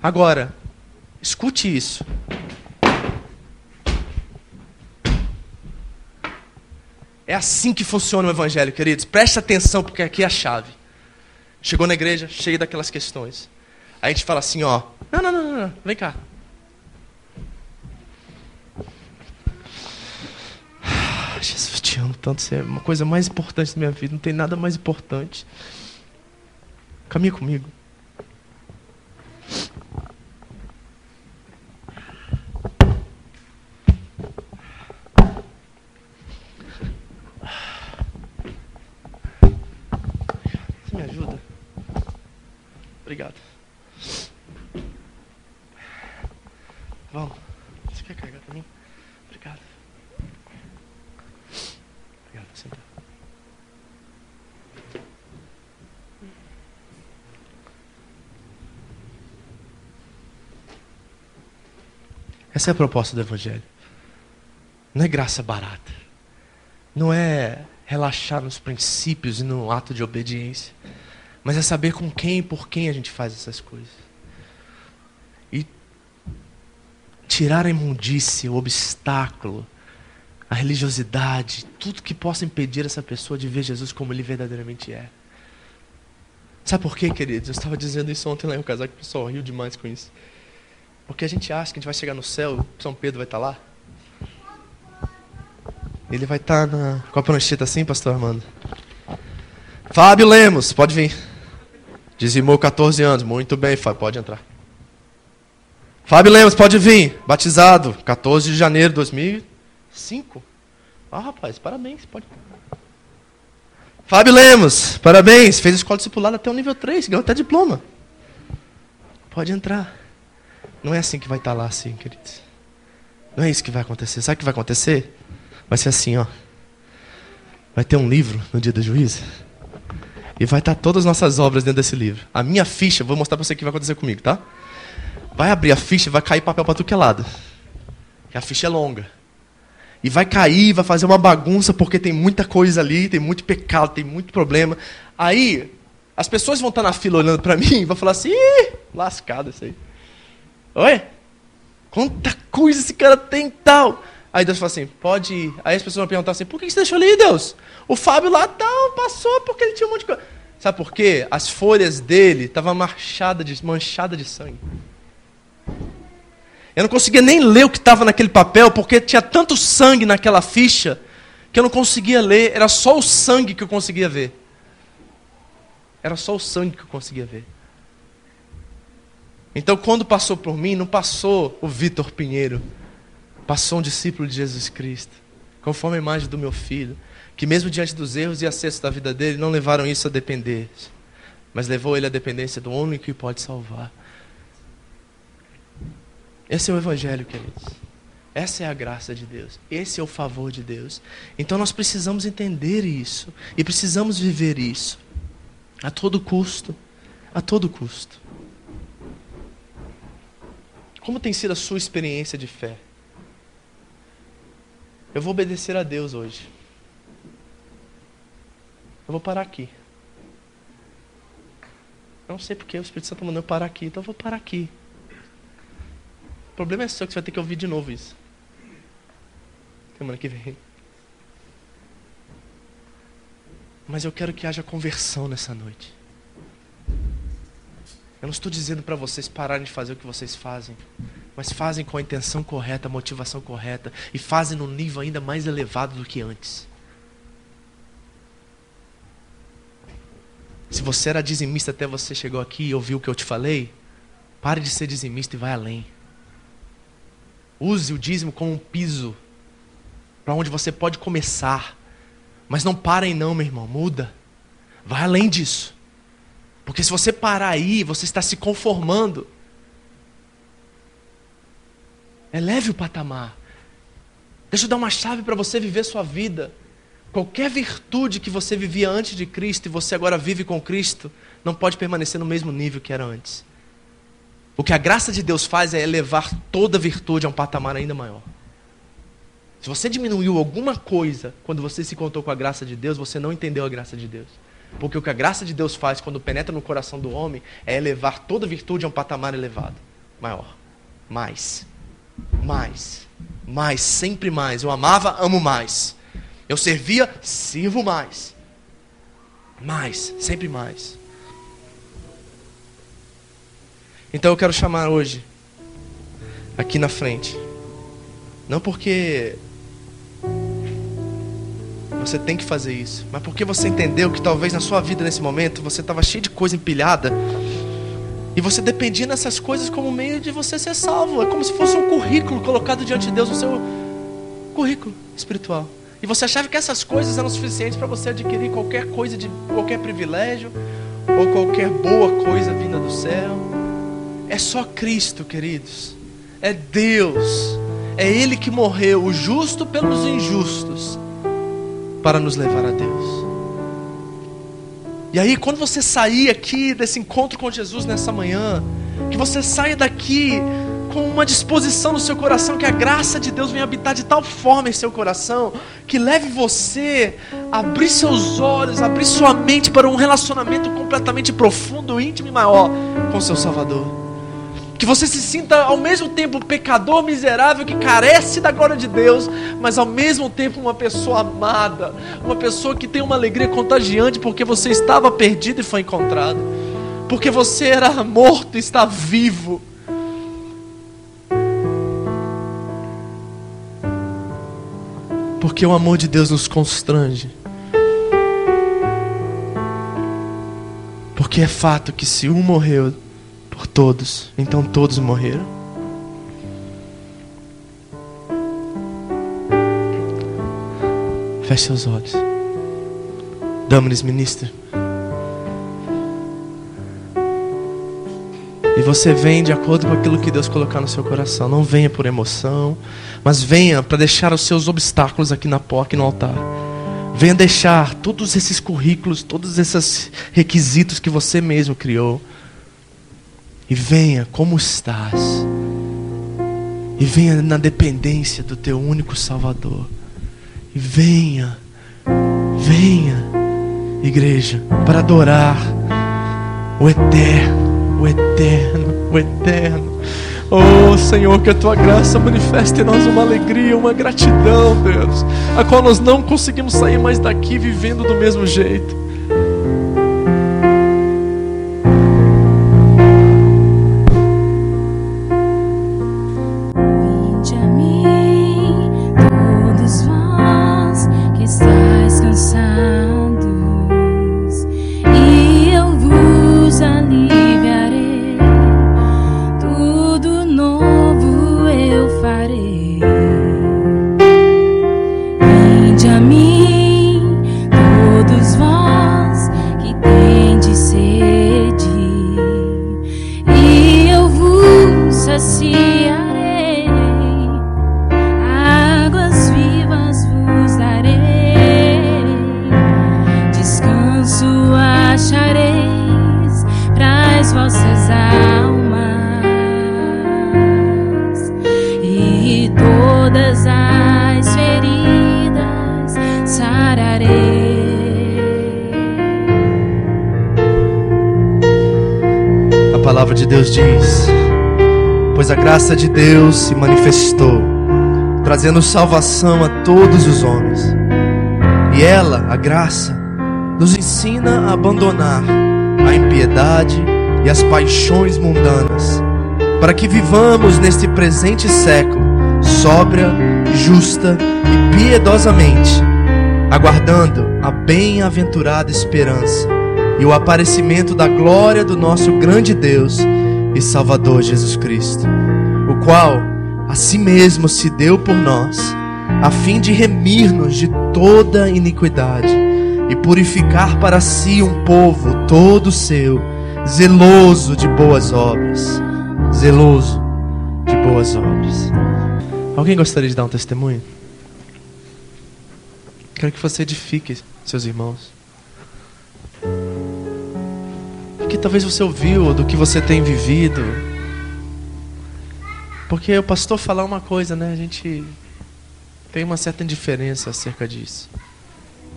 Agora, Escute isso. É assim que funciona o evangelho, queridos. Preste atenção, porque aqui é a chave. Chegou na igreja, cheio daquelas questões. Aí a gente fala assim, ó. Não, não, não, não, vem cá. Ah, Jesus, te amo tanto. Você é uma coisa mais importante da minha vida. Não tem nada mais importante. Caminha comigo. Obrigado. Vamos. Você quer carregar mim? Obrigado. Obrigado, senta. Essa é a proposta do Evangelho. Não é graça barata. Não é relaxar nos princípios e no ato de obediência mas é saber com quem e por quem a gente faz essas coisas. E tirar a imundícia, o obstáculo, a religiosidade, tudo que possa impedir essa pessoa de ver Jesus como ele verdadeiramente é. Sabe por quê, queridos? Eu estava dizendo isso ontem lá em um que o pessoal riu demais com isso. Porque a gente acha que a gente vai chegar no céu, São Pedro vai estar lá. Ele vai estar na... com a prancheta assim, pastor Armando. Fábio Lemos, pode vir. Dizimou 14 anos. Muito bem, Fábio, pode entrar. Fábio Lemos, pode vir. Batizado, 14 de janeiro de 2005. Ah, rapaz, parabéns, pode. Fábio Lemos, parabéns. Fez escola discipulada até o nível 3, ganhou até diploma. Pode entrar. Não é assim que vai estar lá, assim, queridos. Não é isso que vai acontecer. Sabe o que vai acontecer? Vai ser assim, ó. Vai ter um livro no dia do juízo. E vai estar todas as nossas obras dentro desse livro. A minha ficha, vou mostrar para você o que vai acontecer comigo, tá? Vai abrir a ficha, vai cair papel para tudo que é lado. E a ficha é longa. E vai cair, vai fazer uma bagunça, porque tem muita coisa ali, tem muito pecado, tem muito problema. Aí, as pessoas vão estar na fila olhando para mim e vão falar assim: Ih, lascado isso aí. Oi? Quanta coisa esse cara tem tal. Aí Deus fala assim: pode ir. Aí as pessoas vão perguntar assim: por que você deixou ali, Deus? O Fábio lá tal, passou porque ele tinha um monte de coisa. Sabe por quê? As folhas dele estavam manchadas de, manchada de sangue. Eu não conseguia nem ler o que estava naquele papel, porque tinha tanto sangue naquela ficha, que eu não conseguia ler. Era só o sangue que eu conseguia ver. Era só o sangue que eu conseguia ver. Então, quando passou por mim, não passou o Vitor Pinheiro, passou um discípulo de Jesus Cristo, conforme a imagem do meu filho que mesmo diante dos erros e acessos da vida dele, não levaram isso a depender, mas levou ele à dependência do único que pode salvar. Esse é o Evangelho, queridos. Essa é a graça de Deus. Esse é o favor de Deus. Então nós precisamos entender isso. E precisamos viver isso. A todo custo. A todo custo. Como tem sido a sua experiência de fé? Eu vou obedecer a Deus hoje. Eu vou parar aqui. Eu não sei porque o Espírito Santo mandou eu parar aqui, então eu vou parar aqui. O problema é seu que você vai ter que ouvir de novo isso. Semana que vem. Mas eu quero que haja conversão nessa noite. Eu não estou dizendo para vocês pararem de fazer o que vocês fazem, mas fazem com a intenção correta, a motivação correta e fazem num nível ainda mais elevado do que antes. Se você era dizimista até você chegou aqui e ouviu o que eu te falei, pare de ser dizimista e vai além. Use o dízimo como um piso para onde você pode começar. Mas não parem não, meu irmão, muda. Vai além disso. Porque se você parar aí, você está se conformando. Eleve o patamar. Deixa eu dar uma chave para você viver sua vida. Qualquer virtude que você vivia antes de Cristo e você agora vive com Cristo, não pode permanecer no mesmo nível que era antes. O que a graça de Deus faz é elevar toda virtude a um patamar ainda maior. Se você diminuiu alguma coisa quando você se contou com a graça de Deus, você não entendeu a graça de Deus. Porque o que a graça de Deus faz quando penetra no coração do homem é elevar toda virtude a um patamar elevado, maior, mais, mais, mais, sempre mais. Eu amava, amo mais. Eu servia, sirvo mais. Mais, sempre mais. Então eu quero chamar hoje, aqui na frente, não porque você tem que fazer isso, mas porque você entendeu que talvez na sua vida nesse momento você estava cheio de coisa empilhada e você dependia dessas coisas como meio de você ser salvo. É como se fosse um currículo colocado diante de Deus, o seu currículo espiritual. E você achava que essas coisas eram suficientes para você adquirir qualquer coisa de qualquer privilégio ou qualquer boa coisa vinda do céu. É só Cristo, queridos. É Deus. É Ele que morreu, o justo pelos injustos, para nos levar a Deus. E aí, quando você sair aqui desse encontro com Jesus nessa manhã, que você saia daqui com uma disposição no seu coração, que a graça de Deus venha habitar de tal forma em seu coração, que leve você a abrir seus olhos, abrir sua mente para um relacionamento completamente profundo, íntimo e maior com seu Salvador. Que você se sinta ao mesmo tempo pecador miserável que carece da glória de Deus, mas ao mesmo tempo uma pessoa amada, uma pessoa que tem uma alegria contagiante porque você estava perdido e foi encontrado, porque você era morto e está vivo Porque o amor de Deus nos constrange. Porque é fato que se um morreu por todos, então todos morreram. Feche seus olhos. Damos-lhes ministro. E você vem de acordo com aquilo que Deus colocar no seu coração. Não venha por emoção mas venha para deixar os seus obstáculos aqui na porta e no altar. Venha deixar todos esses currículos, todos esses requisitos que você mesmo criou. E venha como estás. E venha na dependência do teu único Salvador. E venha, venha, igreja, para adorar o eterno, o eterno, o eterno Oh Senhor, que a tua graça manifeste em nós uma alegria, uma gratidão, Deus, a qual nós não conseguimos sair mais daqui vivendo do mesmo jeito. De Deus se manifestou, trazendo salvação a todos os homens. E ela, a graça, nos ensina a abandonar a impiedade e as paixões mundanas, para que vivamos neste presente século sóbria, justa e piedosamente, aguardando a bem-aventurada esperança e o aparecimento da glória do nosso grande Deus e Salvador Jesus Cristo, qual a si mesmo se deu por nós, a fim de remir-nos de toda iniquidade e purificar para si um povo todo seu, zeloso de boas obras. Zeloso de boas obras. Alguém gostaria de dar um testemunho? Quero que você edifique seus irmãos. que talvez você ouviu, do que você tem vivido. Porque o pastor falar uma coisa, né? A gente tem uma certa indiferença acerca disso.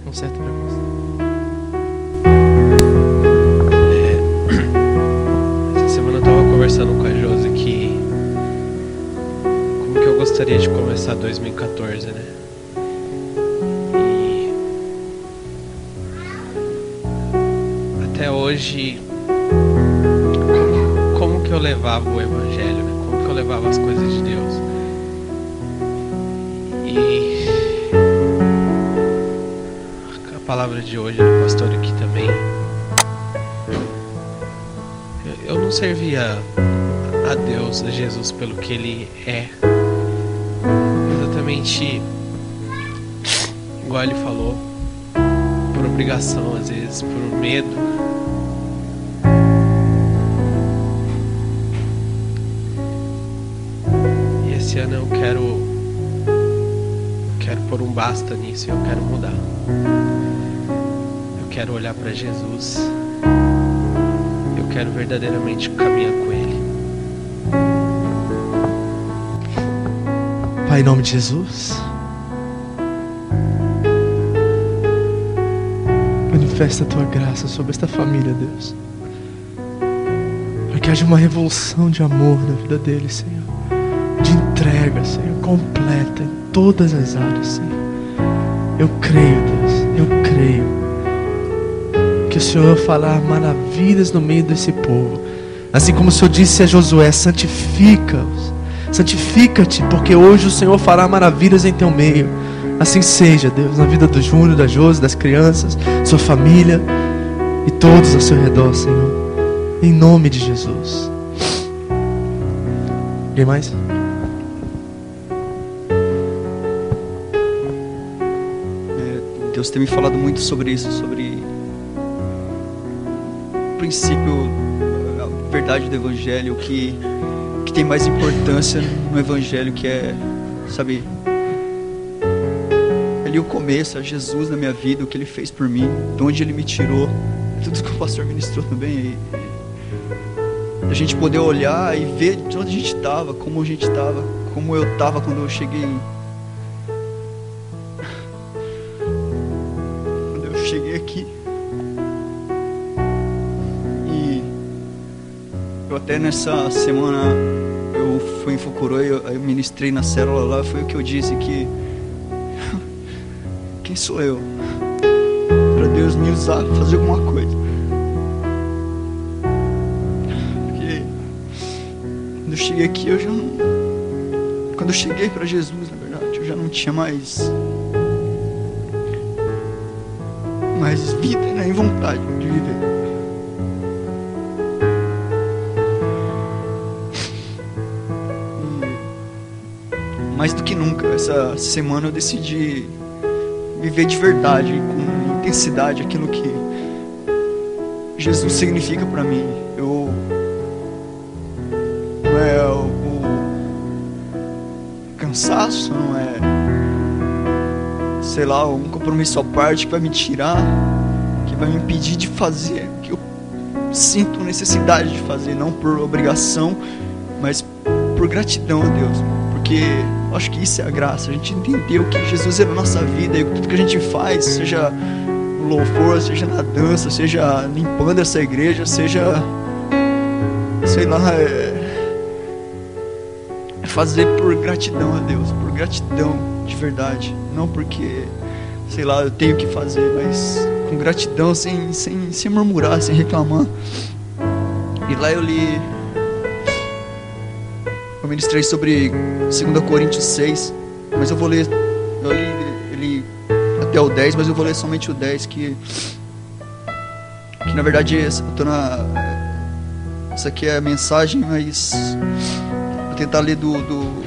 Um certo negócio. É, essa semana eu tava conversando com a Josi que como que eu gostaria de começar 2014, né? E até hoje que eu levava o evangelho, eu levava as coisas de Deus. E a palavra de hoje do pastor aqui também. Eu não servia a Deus, a Jesus, pelo que Ele é. Exatamente igual Ele falou, por obrigação às vezes, por medo ano eu quero quero pôr um basta nisso, eu quero mudar. Eu quero olhar para Jesus. Eu quero verdadeiramente caminhar com ele. Pai, em nome de Jesus. Manifesta a tua graça sobre esta família, Deus. Para que haja uma revolução de amor na vida deles, Senhor de entrega, Senhor, completa em todas as áreas, Senhor. Eu creio, Deus, eu creio que o Senhor falar maravilhas no meio desse povo. Assim como o Senhor disse a Josué: santifica-os, santifica-te, porque hoje o Senhor fará maravilhas em teu meio. Assim seja, Deus, na vida do Júnior, da Josi, das crianças, sua família e todos ao seu redor, Senhor. Em nome de Jesus. Alguém mais? Deus tem me falado muito sobre isso, sobre o princípio, a verdade do Evangelho, que, que tem mais importância no Evangelho, que é, sabe, ali o começo, é Jesus na minha vida, o que Ele fez por mim, de onde Ele me tirou, tudo que o pastor ministrou também aí. A gente poder olhar e ver de onde a gente estava, como a gente estava, como eu estava quando eu cheguei até nessa semana eu fui em Fukuroi, eu, eu ministrei na célula lá, foi o que eu disse que quem sou eu para Deus me usar fazer alguma coisa? Porque quando eu cheguei aqui eu já não quando eu cheguei para Jesus, na verdade, eu já não tinha mais mais vida nem né, vontade de viver. Mais do que nunca, essa semana eu decidi viver de verdade, com intensidade, aquilo que Jesus significa para mim. Eu não é o, o cansaço, não é sei lá, um compromisso à parte que vai me tirar, que vai me impedir de fazer o que eu sinto necessidade de fazer, não por obrigação, mas por gratidão a Deus, porque Acho que isso é a graça, a gente entender o que Jesus é na nossa vida e tudo que a gente faz, seja no louvor, seja na dança, seja limpando essa igreja, seja sei lá, é, é fazer por gratidão a Deus, por gratidão de verdade, não porque, sei lá, eu tenho que fazer, mas com gratidão, sem, sem, sem murmurar, sem reclamar. E lá eu li, ministrei sobre 2 Coríntios 6, mas eu vou ler, eu li ele até o 10, mas eu vou ler somente o 10, que, que na verdade eu tô na, essa aqui é a mensagem, mas vou tentar ler do, do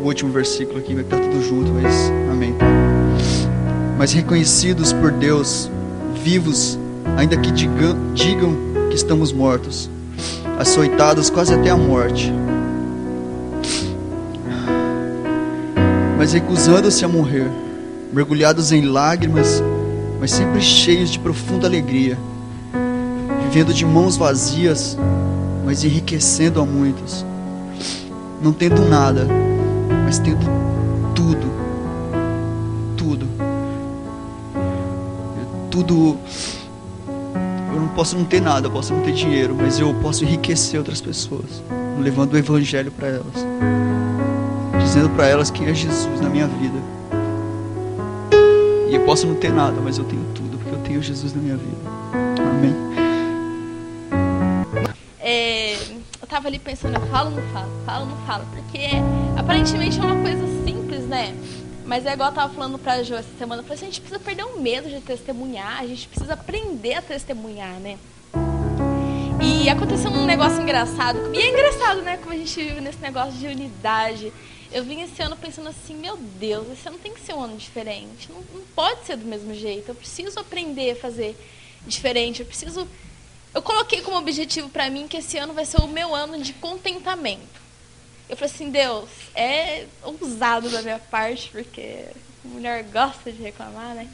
o último versículo aqui, vai estar tudo junto, mas amém. Mas reconhecidos por Deus, vivos, ainda que digam, digam que estamos mortos, açoitados quase até a morte. Mas recusando-se a morrer, mergulhados em lágrimas, mas sempre cheios de profunda alegria vivendo de mãos vazias, mas enriquecendo a muitos. Não tendo nada, mas tendo tudo. Tudo. Tudo. Posso não ter nada, eu posso não ter dinheiro, mas eu posso enriquecer outras pessoas, levando o evangelho para elas, dizendo para elas que é Jesus na minha vida. E eu posso não ter nada, mas eu tenho tudo, porque eu tenho Jesus na minha vida. Amém. É, eu tava ali pensando, eu falo ou não falo? Falo ou não falo? Porque aparentemente é uma coisa simples, né? Mas é igual eu tava falando pra Jo essa semana, eu falei assim, a gente precisa perder o medo de testemunhar, a gente precisa aprender a testemunhar, né? E aconteceu um negócio engraçado, e é engraçado, né, como a gente vive nesse negócio de unidade. Eu vim esse ano pensando assim, meu Deus, esse ano tem que ser um ano diferente, não, não pode ser do mesmo jeito, eu preciso aprender a fazer diferente, eu preciso eu coloquei como objetivo para mim que esse ano vai ser o meu ano de contentamento. Eu falei assim, Deus, é ousado da minha parte, porque mulher gosta de reclamar, né?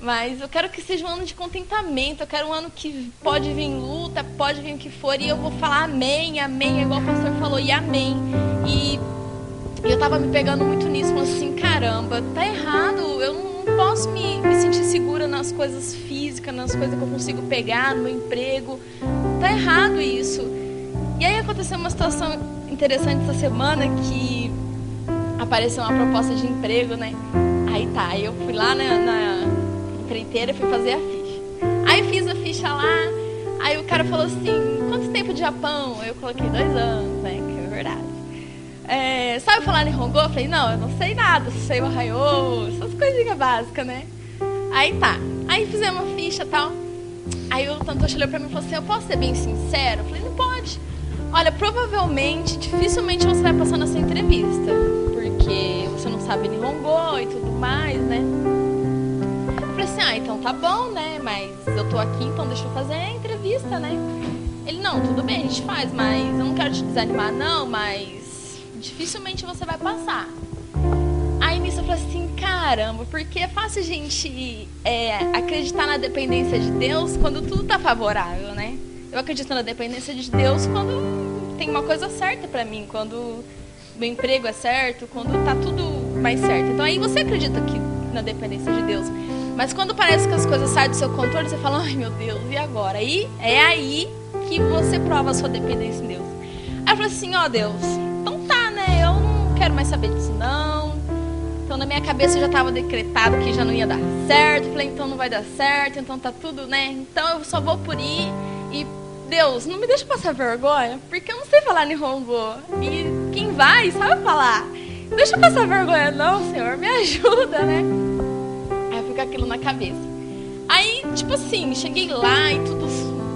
Mas eu quero que seja um ano de contentamento. Eu quero um ano que pode vir luta, pode vir o que for, e eu vou falar amém, amém, igual o pastor falou, e amém. E eu tava me pegando muito nisso, falando assim, caramba, tá errado, eu não posso me, me sentir segura nas coisas físicas, nas coisas que eu consigo pegar, no meu emprego. Tá errado isso. E aí aconteceu uma situação interessante essa semana que apareceu uma proposta de emprego, né? Aí tá, aí eu fui lá na, na empreiteira e fui fazer a ficha. Aí fiz a ficha lá, aí o cara falou assim, quanto tempo de Japão? Eu coloquei dois anos, né? Que é verdade. É, sabe falar Nihongo? Eu falei, não, eu não sei nada, sei o Arraiô, essas coisinhas básicas, né? Aí tá. Aí fizemos uma ficha e tal. Aí o Tantoshi olhou pra mim e falou assim, eu posso ser bem sincero? Eu falei, não pode. Olha, provavelmente, dificilmente você vai passar nessa entrevista. Porque você não sabe Nihongo e tudo mais, né? Eu falei assim, ah, então tá bom, né? Mas eu tô aqui, então deixa eu fazer a entrevista, né? Ele, não, tudo bem, a gente faz, mas eu não quero te desanimar, não, mas dificilmente você vai passar. Aí nisso eu falei assim, caramba, porque é fácil a gente é, acreditar na dependência de Deus quando tudo tá favorável, né? Eu acredito na dependência de Deus quando tem uma coisa certa para mim, quando meu emprego é certo, quando tá tudo mais certo. Então aí você acredita que na dependência de Deus. Mas quando parece que as coisas saem do seu controle, você fala, ai meu Deus, e agora? Aí é aí que você prova a sua dependência em Deus. Aí eu falei assim, ó oh, Deus, então tá, né? Eu não quero mais saber disso não. Então na minha cabeça já estava decretado que já não ia dar certo. Falei, então não vai dar certo, então tá tudo, né? Então eu só vou por ir e Deus, não me deixa passar vergonha, porque eu não sei falar Nihongo. E quem vai sabe falar. Deixa eu passar vergonha não, Senhor, me ajuda, né? Aí fica aquilo na cabeça. Aí, tipo assim, cheguei lá e tudo,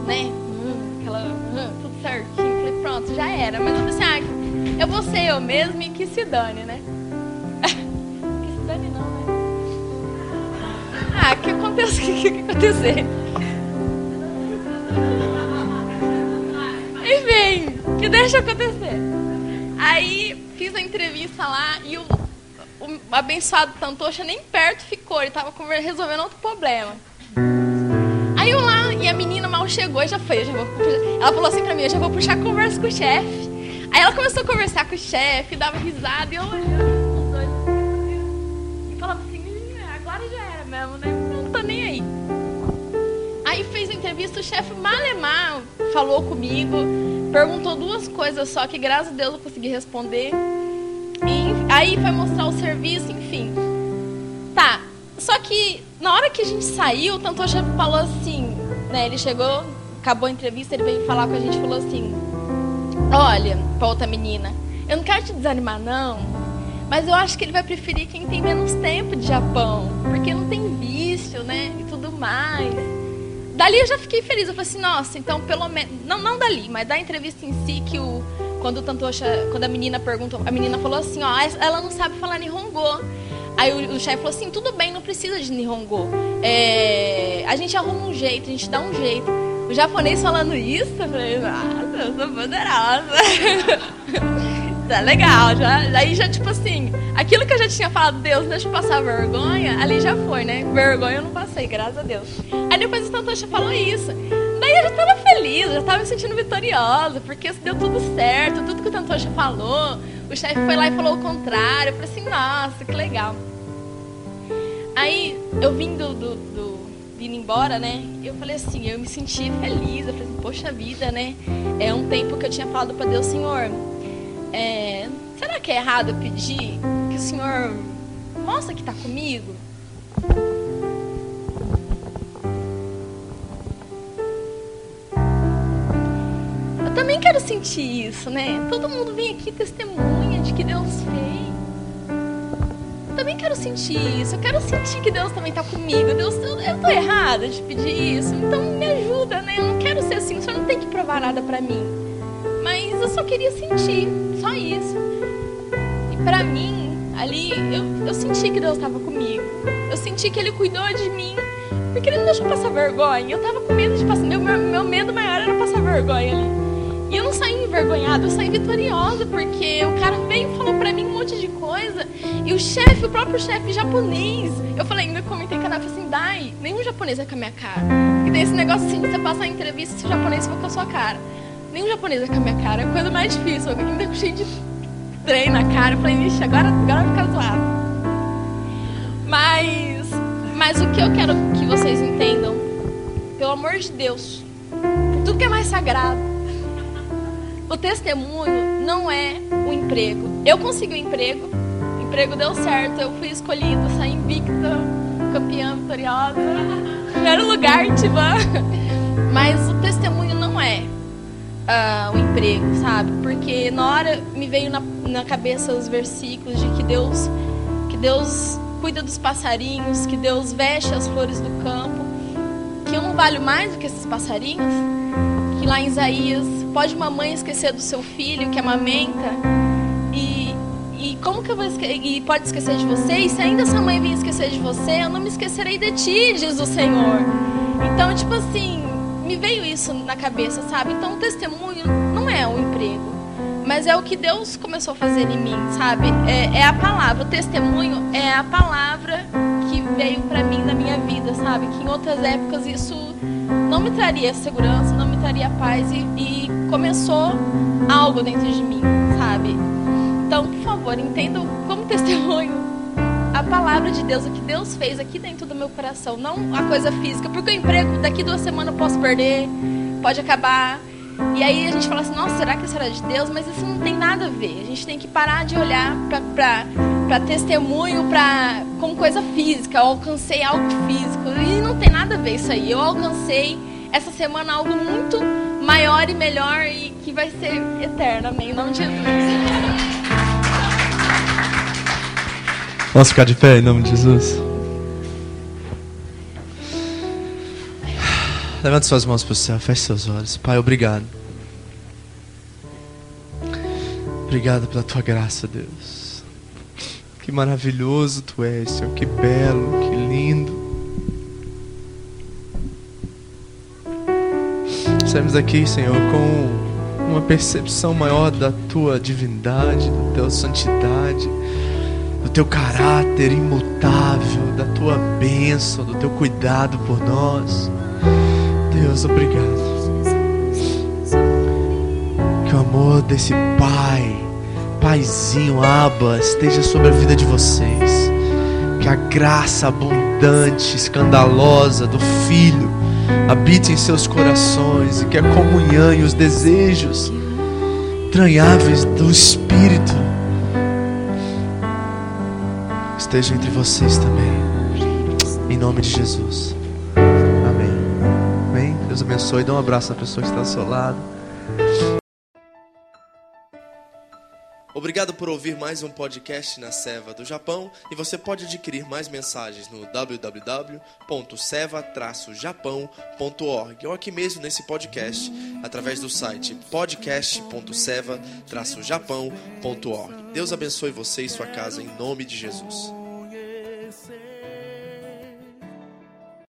né? Hum, aquela, hum, tudo certinho. Falei, pronto, já era. Mas eu pensei, ah, eu vou ser eu mesmo e que se dane, né? que se dane não, né? Ah, que acontece? Que, que, que acontecer? Que deixa acontecer. Aí fiz a entrevista lá e o, o abençoado Tantocha nem perto ficou, ele tava resolvendo outro problema. Aí eu lá, e a menina mal chegou já foi, já vou, ela falou assim pra mim, eu já vou puxar conversa com o chefe. Aí ela começou a conversar com o chefe, dava risada e eu olhando os dois. E falava assim, agora já era mesmo, né? Não tô nem aí. Aí fez a entrevista, o chefe Malemar falou comigo, perguntou duas coisas só, que graças a Deus eu consegui responder. E aí foi mostrar o serviço, enfim. Tá, só que na hora que a gente saiu, o tanto chefe falou assim, né? Ele chegou, acabou a entrevista, ele veio falar com a gente e falou assim: Olha, pra outra menina, eu não quero te desanimar, não, mas eu acho que ele vai preferir quem tem menos tempo de Japão, porque não tem vício, né? E tudo mais. Dali eu já fiquei feliz. Eu falei assim, nossa, então pelo menos. Não, não dali, mas da entrevista em si, que o. Quando o Tantocha, quando a menina perguntou, a menina falou assim, ó, ela não sabe falar Nihongo. Aí o, o chefe falou assim, tudo bem, não precisa de Nihongo. É, a gente arruma um jeito, a gente dá um jeito. O japonês falando isso, eu falei, nossa, eu sou poderosa. tá legal, já. Daí já, tipo assim, aquilo que eu já tinha falado, Deus, deixa eu passar vergonha, ali já foi, né? Vergonha eu não passei, graças a Deus. Aí depois o Tantocha falou isso. Daí eu já tava feliz, já tava me sentindo vitoriosa, porque deu tudo certo, tudo que o Tantocha falou. O chefe foi lá e falou o contrário. Eu falei assim, nossa, que legal. Aí eu vim do, do, do indo embora, né? Eu falei assim, eu me senti feliz. Eu falei assim, poxa vida, né? É um tempo que eu tinha falado para Deus, Senhor, é, será que é errado eu pedir que o Senhor mostre que está comigo? Eu também quero sentir isso, né? Todo mundo vem aqui testemunha de que Deus fez. Eu também quero sentir isso. Eu quero sentir que Deus também está comigo. Deus, eu, tô errada de pedir isso. Então me ajuda, né? Eu não quero ser assim. O Senhor não tem que provar nada para mim. Eu só queria sentir, só isso. E para mim, ali, eu, eu senti que Deus estava comigo. Eu senti que Ele cuidou de mim, porque Ele não deixou passar vergonha. Eu tava com medo de passar. Meu, meu, meu medo maior era passar vergonha ali. E eu não saí envergonhada, eu saí vitoriosa, porque o cara veio e falou pra mim um monte de coisa. E o chefe, o próprio chefe japonês, eu falei, ainda comentei com a Nath assim, Dai, nenhum japonês vai com a minha cara. E tem esse negócio assim, de você passar entrevista se o japonês for com a sua cara. Nenhum japonês vai com a minha cara, é a coisa mais difícil. Eu ainda cheio de trem na cara. Eu falei, ixi, agora, agora vai ficar zoado. Mas, mas o que eu quero que vocês entendam, pelo amor de Deus, tudo que é mais sagrado, o testemunho não é o emprego. Eu consegui o um emprego, o emprego deu certo, eu fui escolhida, saí invicta, campeã vitoriosa, primeiro lugar, Tivan. Mas o testemunho não é uh, o emprego, sabe? Porque na hora me veio na, na cabeça os versículos de que Deus, que Deus cuida dos passarinhos, que Deus veste as flores do campo, que eu não valho mais do que esses passarinhos, que lá em Isaías pode uma mãe esquecer do seu filho que amamenta e e como que eu vou? E pode esquecer de você? E se ainda essa mãe vir esquecer de você, eu não me esquecerei de ti, diz o Senhor. Então, tipo assim, me veio isso na cabeça, sabe? Então, o testemunho não é o emprego, mas é o que Deus começou a fazer em mim, sabe? É, é a palavra, o testemunho é a palavra que veio para mim na minha vida, sabe? Que em outras épocas isso não me traria segurança, não me traria paz e, e começou algo dentro de mim, sabe? Então, por favor, entendam como testemunho palavra de Deus, o que Deus fez aqui dentro do meu coração, não a coisa física, porque o emprego daqui duas semanas eu posso perder, pode acabar. E aí a gente fala assim, nossa, será que isso era de Deus? Mas isso não tem nada a ver. A gente tem que parar de olhar para testemunho pra, como coisa física. Eu alcancei algo físico. E não tem nada a ver isso aí. Eu alcancei essa semana algo muito maior e melhor e que vai ser eterno. Amém. Em nome de Jesus. Vamos ficar de pé em nome de Jesus. Levante suas mãos para o céu, feche seus olhos. Pai, obrigado. Obrigado pela tua graça, Deus. Que maravilhoso tu és, Senhor. Que belo, que lindo. Saímos aqui, Senhor, com uma percepção maior da tua divindade, da tua santidade do teu caráter imutável, da tua bênção, do teu cuidado por nós. Deus, obrigado. Que o amor desse Pai, Paizinho Abba, esteja sobre a vida de vocês. Que a graça abundante, escandalosa do Filho habite em seus corações e que a comunhão e os desejos entranháveis do Espírito estejam entre vocês também. Em nome de Jesus. Amém. Amém. Deus abençoe. Dê um abraço à pessoa que está ao seu lado. Obrigado por ouvir mais um podcast na Seva do Japão e você pode adquirir mais mensagens no www.seva-japão.org ou aqui mesmo nesse podcast através do site podcast.seva-japão.org. Deus abençoe você e sua casa em nome de Jesus.